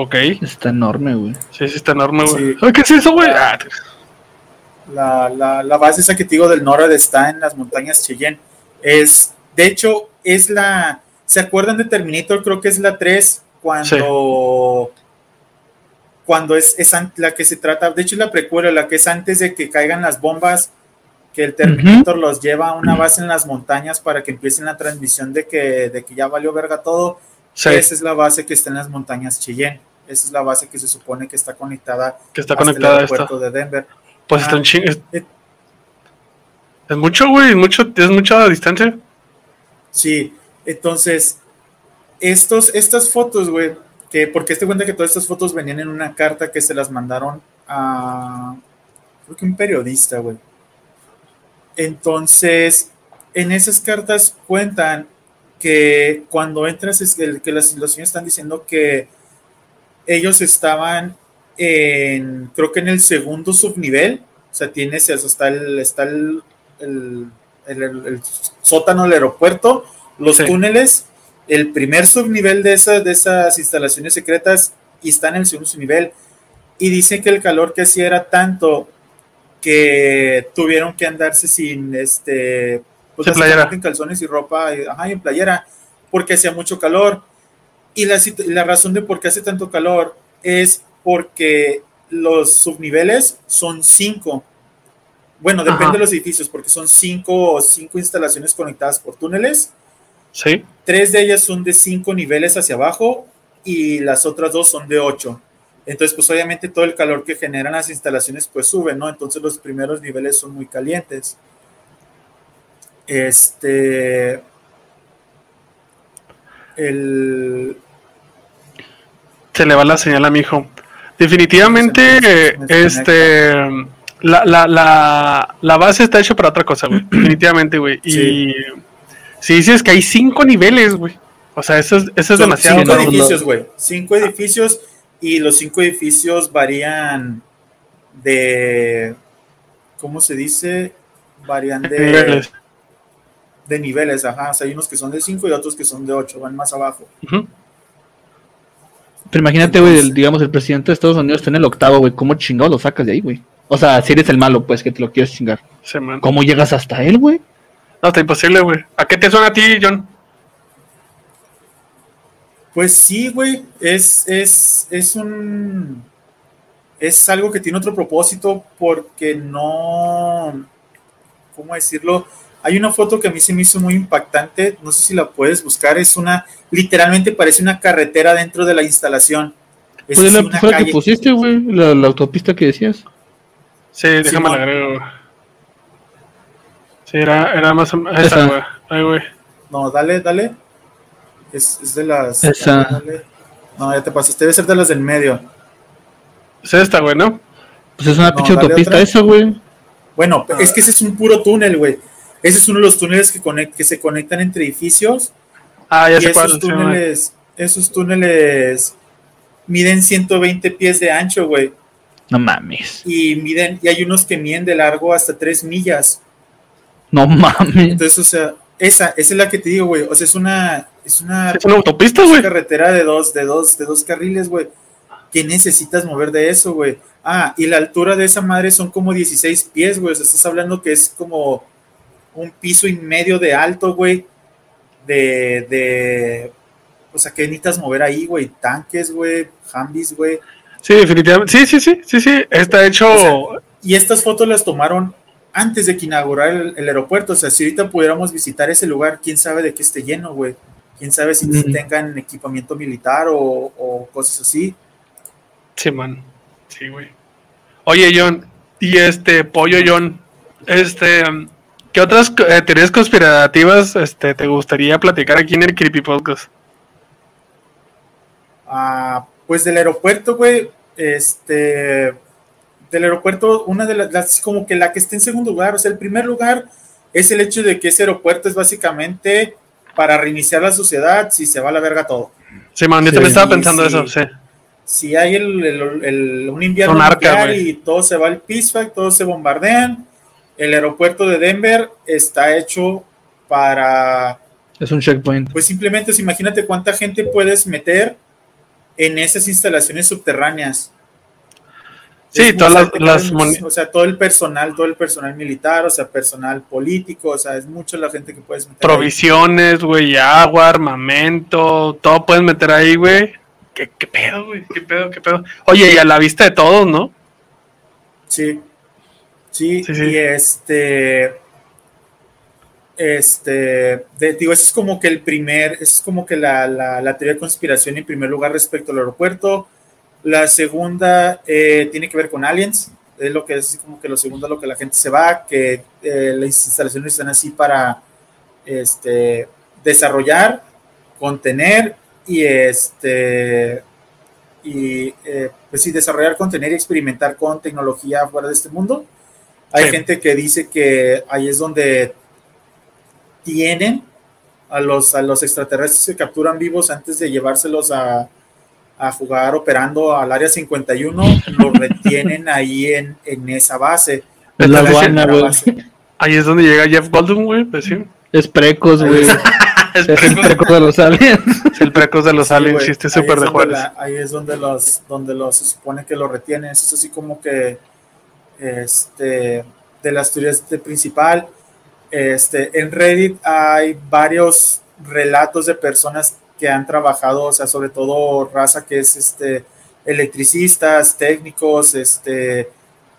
Ok, Está enorme, güey. sí, sí, está enorme, güey. Sí. Ay, ¿Qué es eso, güey? Ah, La, la, la base esa que te digo del NORAD está en las montañas Cheyenne. Es, de hecho, es la. ¿Se acuerdan de Terminator? Creo que es la 3 cuando. Cuando es, es la que se trata, de hecho es la precuela, la que es antes de que caigan las bombas, que el Terminator los lleva a una base en las montañas para que empiecen la transmisión de que, de que ya valió verga todo. Sí, Esa es la base que está en las montañas Cheyenne. Esa es la base que se supone que está conectada que está hasta conectada el esta. aeropuerto de Denver. Pues está Ah, en ching... Es, es mucho, güey, es mucho, es mucha distancia. Sí, entonces, estos, estas fotos, güey, que porque este cuenta que todas estas fotos venían en una carta que se las mandaron a, creo que un periodista, güey. Entonces, en esas cartas cuentan que cuando entras, es el, que las, los están diciendo que ellos estaban en, creo que en el segundo subnivel, o sea, tienes, está el, está el, el, el- el- el sótano del aeropuerto, los Sí. túneles, el primer subnivel de, esas de esas instalaciones secretas y están en el segundo subnivel. Y dicen que el calor que hacía era tanto que tuvieron que andarse sin este pues Sin playera. en calzones y ropa, y- ajá, y en playera, porque hacía mucho calor. Y la, la razón de por qué hace tanto calor es porque los subniveles son cinco. Bueno, depende Ajá. de los edificios, porque son cinco, cinco instalaciones conectadas por túneles. Sí. Tres de ellas son de cinco niveles hacia abajo y las otras dos son de ocho. Entonces, pues obviamente todo el calor que generan las instalaciones pues sube, ¿no? Entonces los primeros niveles son muy calientes. Este... El... Se le va la señal a mi hijo. Definitivamente, me- me este. La, la, la, la base está hecha para otra cosa, güey. Definitivamente, güey. Y Sí. si dices que hay cinco niveles, güey. O sea, eso es, eso es son demasiado. cinco edificios, güey. Cinco edificios y los cinco edificios varían de... ¿Cómo se dice? Varían de... Niveles. De niveles, ajá. O sea, hay unos que son de 5 y otros que son de 8, van más abajo. Pero imagínate, güey, digamos, el presidente de Estados Unidos está en el octavo, güey. ¿Cómo chingado lo sacas de ahí, güey? O sea, si eres el malo, pues, que te lo quieres chingar. Sí, man. ¿Cómo llegas hasta él, güey? No, está imposible, güey. ¿A qué te suena a ti, John? Pues sí, güey, es, es, es un... Es algo que tiene otro propósito porque no... ¿Cómo decirlo? Hay una foto que a mí se me hizo muy impactante, no sé si la puedes buscar, es una... Literalmente parece una carretera dentro de la instalación. Es Pues la, una que pusiste, güey. La, la autopista que decías. Sí, déjame Simón. la agrego, güey. Sí, era, era más o menos. Esa. Esa, güey. Ay, güey. No, dale, dale. Es, es de las... Esa. dale. No, ya te pasaste, debe ser de las del medio. Es esta, güey, ¿no? Pues es una No, pinche autopista otra. eso, güey. Bueno, Ah. es que ese es un puro túnel, güey. Ese es uno de los túneles que, conect- que se conectan entre edificios. Ah, ya y cuál. esos túneles, esos túneles miden 120 pies de ancho, güey. No mames. Y miden, y hay unos que miden de largo hasta 3 millas. No mames. Entonces, o sea, esa, esa es la que te digo, güey. O sea, es una, es una Es una autopista, güey. carretera de dos, de dos, de dos carriles, güey. ¿Qué necesitas mover de eso, güey? Ah, y la altura de esa madre son como 16 pies, güey. O sea, estás hablando que es como un piso y medio de alto, güey. De, de, o sea, ¿qué necesitas mover ahí, güey? Tanques, güey, Hambis, güey. Sí, definitivamente. Sí, sí, sí, sí, sí. Está hecho. O sea, Y estas fotos las tomaron antes de que inaugurara el, el aeropuerto. O sea, si ahorita pudiéramos visitar ese lugar, quién sabe de qué esté lleno, güey. Quién sabe si Mm. tengan equipamiento militar o, o cosas así. Sí, man. Sí, güey. Oye, John. Y este, pollo, John. Este. ¿Qué otras eh, teorías conspirativas este, te gustaría platicar aquí en el Creepy Podcast? Ah, pues del aeropuerto, güey, este, del aeropuerto, una de las, las- como que la que está en segundo lugar, o sea, el primer lugar es el hecho de que ese aeropuerto es básicamente para reiniciar la sociedad si se va a la verga todo. Sí, man. Yo Sí, también estaba pensando sí. eso, sí. Si hay el, el- el- un invierno Un arca, nuclear y todo se va al PISFAC, todos se bombardean, el aeropuerto de Denver está hecho para Es un checkpoint. pues simplemente pues, imagínate cuánta gente puedes meter en esas instalaciones subterráneas. Sí, Es todas las- las o sea, todo el personal, todo el personal militar, o sea, personal político, o sea, es mucho la gente que puedes meter. Provisiones, güey, agua, armamento, todo puedes meter ahí, güey. ¿Qué, qué pedo, güey? ¿Qué pedo, qué pedo? Oye, y a la vista de todos, ¿no? Sí. Sí, Sí, sí. y este este, de- digo, eso es como que el primer, eso es como que la, la, la teoría de conspiración en primer lugar respecto al aeropuerto. La segunda eh, tiene que ver con aliens, es lo que es como que lo segundo lo que la gente se va, que eh, las instalaciones están así para este, desarrollar, contener y este y eh, pues sí, desarrollar, contener y experimentar con tecnología fuera de este mundo. Hay Sí. gente que dice que ahí es donde tienen a los, a los extraterrestres que capturan vivos antes de llevárselos a, a jugar operando al área 51, los retienen ahí en, en esa base. Es la aduana, güey. base. Ahí es donde llega Jeff Goldblum, güey, pues sí. Es precos, güey. Es Es el preco de los aliens. el precos de los Sí, aliens, chiste súper es de Juárez. la- ahí es donde los, donde los se supone que los retienen. Eso es así como que este, de las teorías principal. Este, en Reddit hay varios relatos de personas que han trabajado, o sea, sobre todo raza que es este, electricistas, técnicos, este,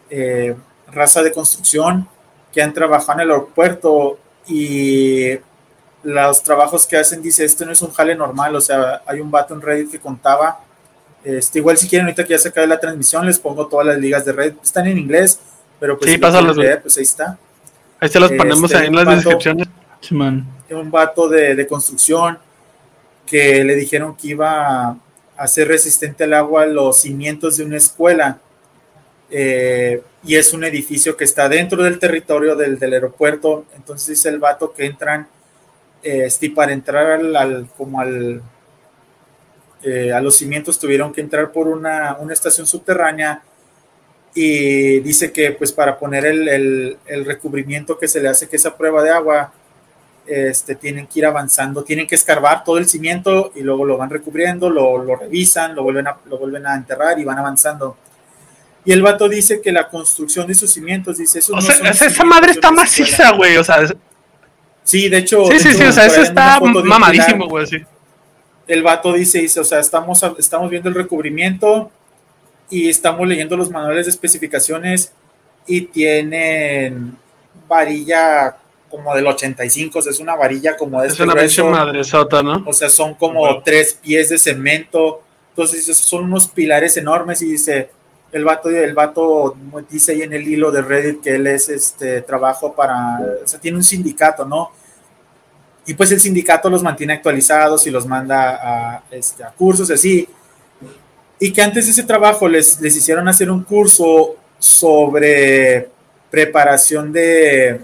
eh, raza de construcción, que han trabajado en el aeropuerto y los trabajos que hacen, dice, esto no es un jale normal, o sea, hay un vato en Reddit que contaba, este, igual si quieren, ahorita que ya se acabe la transmisión, les pongo todas las ligas de Reddit, están en inglés, pero pues, Sí, si pásalos, leer, pues ahí está. Ahí se los ponemos Este, ahí en las vato- descripciones. Un vato de, de construcción que le dijeron que iba a ser resistente al agua los cimientos de una escuela. Eh, y es un edificio que está dentro del territorio del, del aeropuerto. Entonces dice el vato que entran, eh, este, para entrar al, al- como al, eh, a los cimientos tuvieron que entrar por una, una estación subterránea y dice que pues para poner el, el- el recubrimiento que se le hace que esa prueba de agua este, tienen que ir avanzando, tienen que escarbar todo el cimiento y luego lo van recubriendo, lo, lo revisan, lo vuelven, a, lo vuelven a enterrar y van avanzando. Y el vato dice que la construcción de sus cimientos, dice, eso O sea, esa- esa madre está maciza, güey. O sea, es- Sí, de hecho, sí, de sí, hecho, sí, o sea, eso está mamadísimo, güey, sí. El vato dice, dice, o sea, estamos, estamos viendo el recubrimiento y estamos leyendo los manuales de especificaciones y tienen varilla como del 85, o sea, es una varilla como de Es este una grueso. madresota, ¿no? O sea, son como Bueno. tres pies de cemento. Entonces, esos son unos pilares enormes y dice, el vato, el vato dice ahí en el hilo de Reddit que él es este trabajo para, o sea, tiene un sindicato, ¿no? Y pues el sindicato los mantiene actualizados y los manda a, este, a cursos así. Y que antes de ese trabajo les, les hicieron hacer un curso sobre preparación de,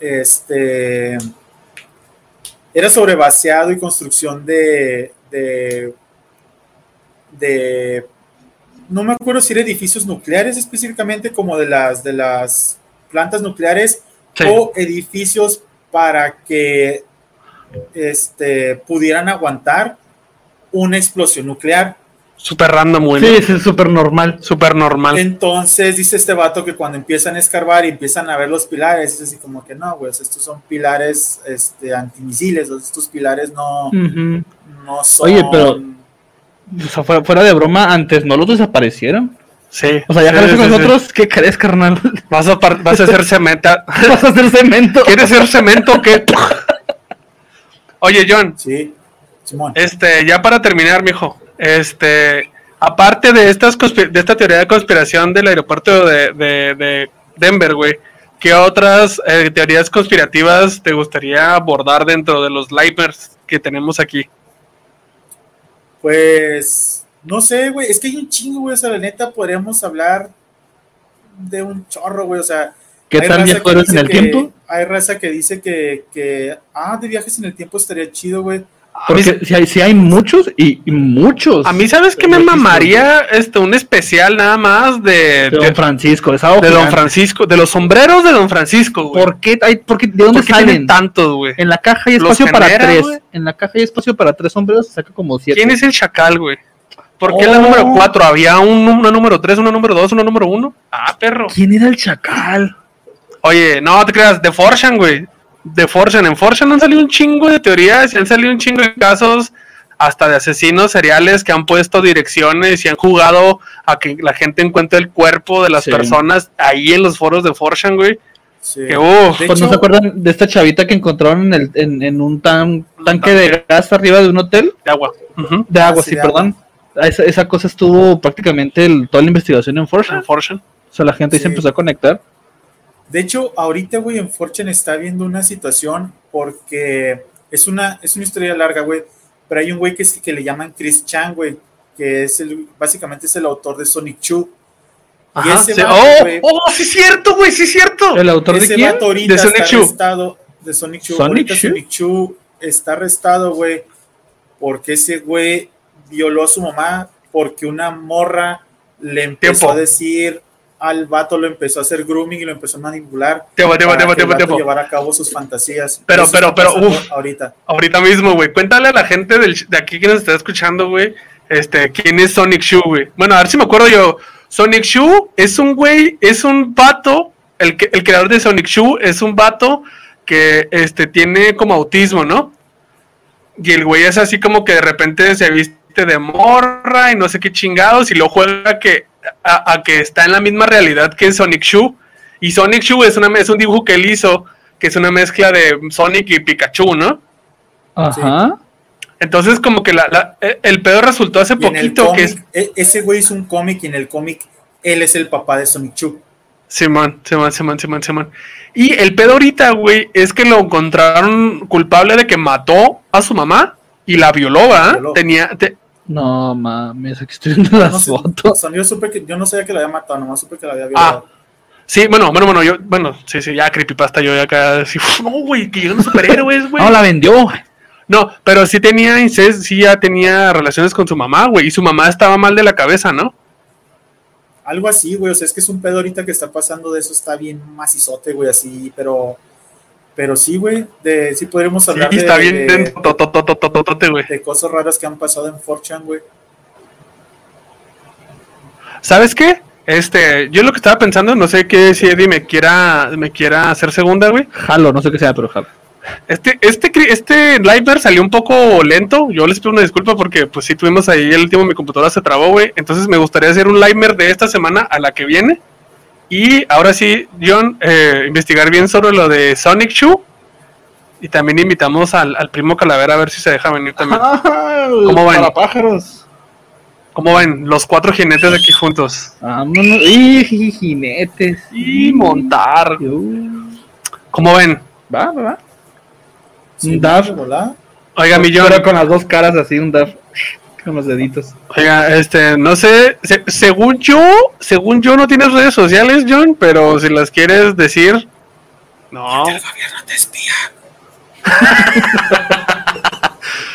este, era sobre vaciado y construcción de, de, de, no me acuerdo si era edificios nucleares específicamente como de las, de las plantas nucleares Sí. o edificios para que este, pudieran aguantar una explosión nuclear. Súper random, güey. Sí, sí, es súper normal. Súper normal. Entonces dice este vato que cuando empiezan a escarbar y empiezan a ver los pilares, es así como que no, güey, estos son pilares este, antimisiles, estos pilares no, son... Oye, pero- O sea, fuera, fuera de broma, antes no los desaparecieron. Sí. O sea, ya Sí, con sí, sí. nosotros, ¿qué crees, carnal? Vas a, par- vas a hacer cemento. Vas a hacer cemento. ¿Quieres ser cemento o qué? Oye, John, Sí, Simón. este, ya para terminar, mijo, este, aparte de estas de esta teoría de conspiración del aeropuerto de, de- de Denver, güey, ¿qué otras eh, teorías conspirativas te gustaría abordar dentro de los Lipers que tenemos aquí? Pues, no sé, güey, es que hay un chingo, güey, o sea, la neta podríamos hablar de un chorro, güey, o sea... ¿Qué tan viejo eres en el que- tiempo? Hay raza que dice que, que, ah, de viajes en el tiempo estaría chido, güey. Porque si hay, si hay muchos y, y muchos. A mí, ¿sabes qué me mamaría este, un especial nada más de, de de, Don Francisco, es algo de Don. Francisco, de los sombreros de Don Francisco, güey? ¿Por qué? Hay, por qué- ¿De dónde ¿Por qué tienen salen? tantos, güey? En la caja hay espacio para tres. güey. En la caja hay espacio para tres sombreros, se saca como siete. ¿Quién es el chacal, güey? ¿Por qué la Oh. número 4? ¿Había un, una número 3, una número 2, una número 1? Ah, perro. ¿Quién era el chacal? Oye, no te creas, de Forchan, güey. De Forchan. En Forchan han salido un chingo de teorías y han salido un chingo de casos hasta de asesinos seriales que han puesto direcciones y han jugado a que la gente encuentre el cuerpo de las Sí. personas ahí en los foros de Forchan, güey. Sí. Que ¿No se acuerdan de esta chavita que encontraron en, el, en, en un tan, tanque de gas arriba de un hotel? de agua. De agua, Ah, sí, sí, de perdón. Esa, esa cosa estuvo prácticamente el- toda la investigación en Forchan. O sea, la gente ahí se empezó a conectar. De hecho, ahorita, güey, en Fortune está viendo una situación porque es una, es una historia larga, güey, pero hay un güey que, es- que le llaman Chris Chan, güey, que es el, básicamente es el autor de Sonic 2. Ajá, ese sí. vato, oh, oh, sí es cierto, güey, sí es cierto. ¿El autor de Ese quién? vato ahorita De Sonic está Chu. arrestado de Sonic Chu. ¿Sonic ahorita Chu? Sonic Chu está arrestado, güey, porque ese güey violó a su mamá porque una morra le empezó Tiempo. a decir al vato, lo empezó a hacer grooming y lo empezó a manipular. Tiempo, tiempo, para tiempo, tiempo, llevar a cabo sus fantasías. Pero, Eso pero, pero. Ahorita. Ahorita mismo, güey. Cuéntale a la gente del, de aquí que nos está escuchando, güey. Este, quién es Sonic Shoe, güey. Bueno, a ver si me acuerdo yo. Sonic Shoe es un güey, es un vato, el, que- el creador de Sonic Shoe es un vato que este, tiene como autismo, ¿no? Y el güey es así como que de repente se viste de morra y no sé qué chingados y lo juega que, a, a que está en la misma realidad que Sonic Shoe. Y Sonic Shoe es, una, es un dibujo que él hizo, que es una mezcla de Sonic y Pikachu, ¿no? Ajá. Entonces como que la, la- e- el pedo resultó hace Y en el poquito que es... e- ese güey hizo un cómic y en el cómic él es el papá de Sonic Chu. Simón, Simón, Simón, Simón, Simón. Y el pedo ahorita, güey, es que lo encontraron culpable de que mató a su mamá y la violó, ¿verdad? Violó. Tenía, te- No mames, aquí estoy viendo las No fotos. o sea, yo, supe que, yo no sabía que la había matado, nomás supe que la había Ah, violado. sí, bueno, bueno, bueno, yo, bueno, sí, sí, ya creepypasta, yo ya acá, sí, no, güey, que llegan superhéroes, güey. No, la vendió. No, pero sí tenía incest, sí ya tenía relaciones con su mamá, güey, y su mamá estaba mal de la cabeza, ¿no? Algo así, güey. O sea, es que es un pedo ahorita que está pasando de eso, está bien macizote, güey, así, pero. Pero sí, güey. De, sí podríamos Sí, hablar de, está bien de, totototototote, güey. de cosas raras que han pasado en 4chan, güey. ¿Sabes qué? Este, yo lo que estaba pensando, no sé qué si Eddie me quiera, me quiera hacer segunda, güey. Jalo, no sé qué sea, pero jalo. Este, este, este Liveware salió un poco lento. Yo les pido una disculpa porque, pues, sí tuvimos ahí el último, mi computadora se trabó, güey. Entonces, me gustaría hacer un Liveware de esta semana a la que viene. Y ahora sí, John, eh, investigar bien sobre lo de Sonic Shoe. Y también invitamos al, al primo Calavera a ver si se deja venir también. ¿Cómo van? Para pájaros. ¿Cómo ven? Los cuatro jinetes aquí juntos. Vámonos. Y ji- jinetes. Y montar. Uh, ¿Cómo ven? Va, va, va. Sí, Un. Oiga, mi John. Pero con las dos caras así, un Daf. Con los deditos. Oiga, este, no sé, se- según yo, según yo no tienes redes sociales, John, pero si las quieres decir, no.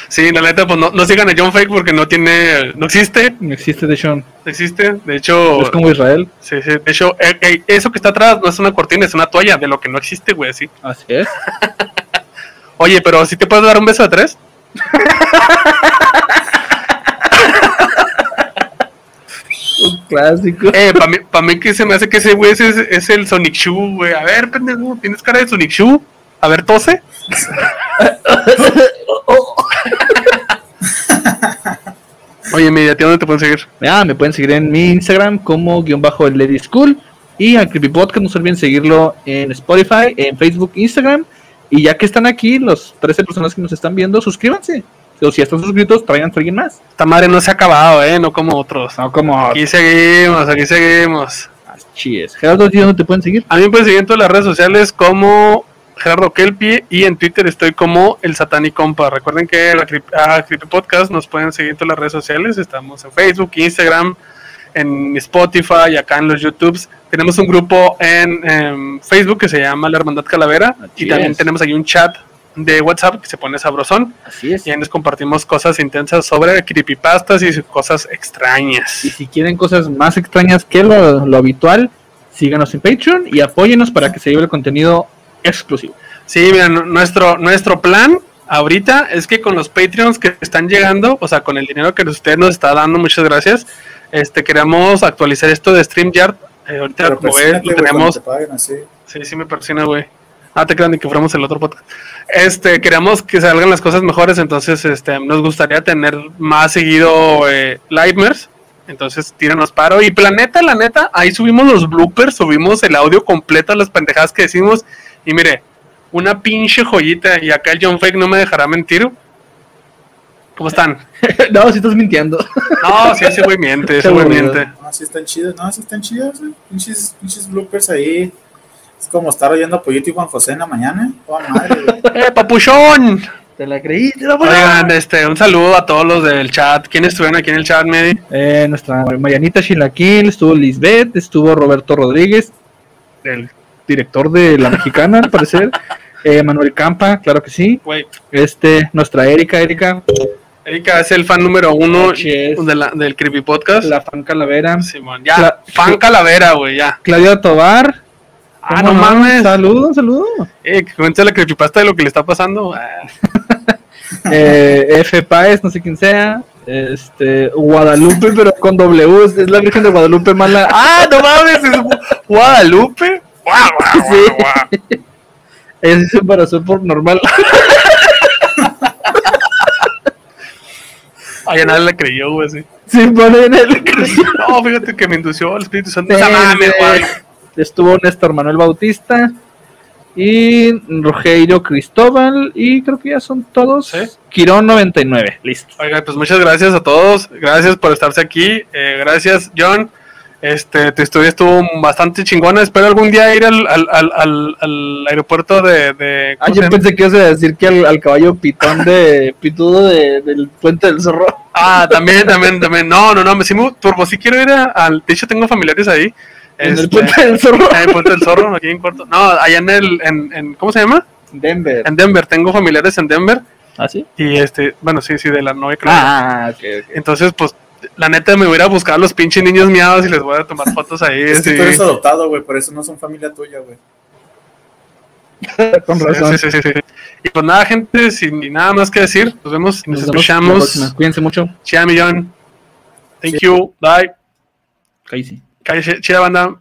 sí, la neta, pues no, no sigan a John Fake porque no tiene, no existe, No existe de Sean. no existe. De hecho, Es como Israel. sí, sí, de hecho, eh, eh, eso que está atrás no es una cortina, es una toalla de lo que no existe, güey, así. Así es. Oye, pero si te puedes dar un beso de tres. clásico. Eh, para mí, pa' mí que se me hace que ese güey es, es el Sonic Shoe, güey. A ver, pendejo, ¿tienes cara de Sonic Shoe? A ver, tose. Oye, media, ¿a dónde te pueden seguir? Ya, me pueden seguir en mi Instagram como guion bajo el Lady School. Y al Creepy Podcast no se olviden seguirlo en Spotify, en Facebook, Instagram. Y ya que están aquí, los 13 personas que nos están viendo, suscríbanse. O si están suscritos, traigan a alguien más. Esta madre no se ha acabado, ¿eh? No como otros. No como Aquí seguimos, aquí seguimos. chies. Gerardo, ¿y dónde te pueden seguir? A mí me pueden seguir en todas las redes sociales como Gerardo Kelpie y en Twitter estoy como el Satanicompa. Recuerden que a Creepy Podcast nos pueden seguir en todas las redes sociales. Estamos en Facebook, Instagram, en Spotify, acá en los YouTubes. Tenemos un grupo en, Facebook que se llama La Hermandad Calavera Así y también es. tenemos ahí un chat de WhatsApp que se pone sabrosón Así es. y ahí nos compartimos cosas intensas sobre creepypastas y cosas extrañas. Y si quieren cosas más extrañas que lo, lo habitual, síganos en Patreon y apóyenos para que se lleve el contenido exclusivo. Sí, mira, nu- nuestro, nuestro plan ahorita es que con los Patreons que están llegando, o sea, con el dinero que usted nos está dando, muchas gracias, este queremos actualizar esto de StreamYard. Eh, ahorita probé, persínate, lo tenemos. te paguen así. Sí, sí me persina, güey. Ah, te crean ni que fuéramos el otro podcast. Este, queremos que salgan las cosas mejores, entonces este, nos gustaría tener más seguido eh, Livemers. Entonces, tíranos paro. Y planeta, la neta, ahí subimos los bloopers, subimos el audio completo, las pendejadas que decimos. Y mire, una pinche joyita. Y acá el John Fake no me dejará mentir. ¿Cómo están? no, si estás mintiendo. No, sí, ese güey miente, ese güey miente. No, sí están chidas, no, sí están chidas, güey. Pinches, pinches bloopers ahí. Es como estar oyendo a Pollito y Juan José en la mañana. Madre, güey. ¡Eh, papuchón! Te la creí, te la Oigan, este, un saludo a todos los del chat. ¿Quiénes estuvieron aquí en el chat, Medi? Eh, nuestra Marianita Chilaquil, estuvo Lisbeth, estuvo Roberto Rodríguez, el director de La Mexicana, al parecer. Eh, Manuel Campa, claro que sí. Este, nuestra Erika, Erika, Erika es el fan número uno de la, del Creepy Podcast. la fan Calavera, Simón, ya, La- fan calavera, güey, ya. Claudia Tobar. Ah, ¿cómo no mames. Saludos, saludos. Eh, que cuente la creepypasta de lo que le está pasando. Ah, Eh, F. Paez, no sé quién sea. Este, Guadalupe, pero con W, es la Virgen de Guadalupe mala. ¡Ah, no mames! ¿Es Guadalupe? ¡Guau, guau, Sí. guau, sí se embarazó por normal. Ay, a nadie le creyó, güey, sí. Sí, pone en el. No, fíjate que me indució el Espíritu Santo. Sí, ¡Esa mames, güey! Estuvo Néstor Manuel Bautista y Rogelio Cristóbal y creo que ya son todos. Sí. Quirón 99, listo. Oiga, pues muchas gracias a todos. Gracias por estarse aquí. Eh, gracias, John. Este, tu historia estuvo bastante chingona. Espero algún día ir al, al, al, al- al aeropuerto de. de Ah, ¿cómo se yo pensé que ibas a decir que al, al caballo pitón de pitudo de- del puente del zorro. Ah, también, también, también. No, no, no. Me sí, me- turbo, sí quiero ir a- al. De hecho, tengo familiares ahí. En el Este, puente del zorro. en el Puente del Zorro, aquí en Cuarto. No, allá en el. En, en- ¿Cómo se llama? Denver. En Denver. Tengo familiares en Denver. ¿Ah, sí? Y este. Bueno, sí, sí, de la novia, creo. Ah, ok, ok. Entonces, pues. La neta me voy a ir a buscar a los pinches niños miados y les voy a tomar fotos ahí. Es que sí. tú eres adoptado, güey, por eso no son familia tuya, güey. Con razón. sí, sí, sí, sí. Y pues nada, gente, sin nada más que decir, nos vemos y nos, escuchamos. Cuídense mucho. Chida, millón. Thank Sí. you. Bye. Cállese. Cállese. Chida, banda.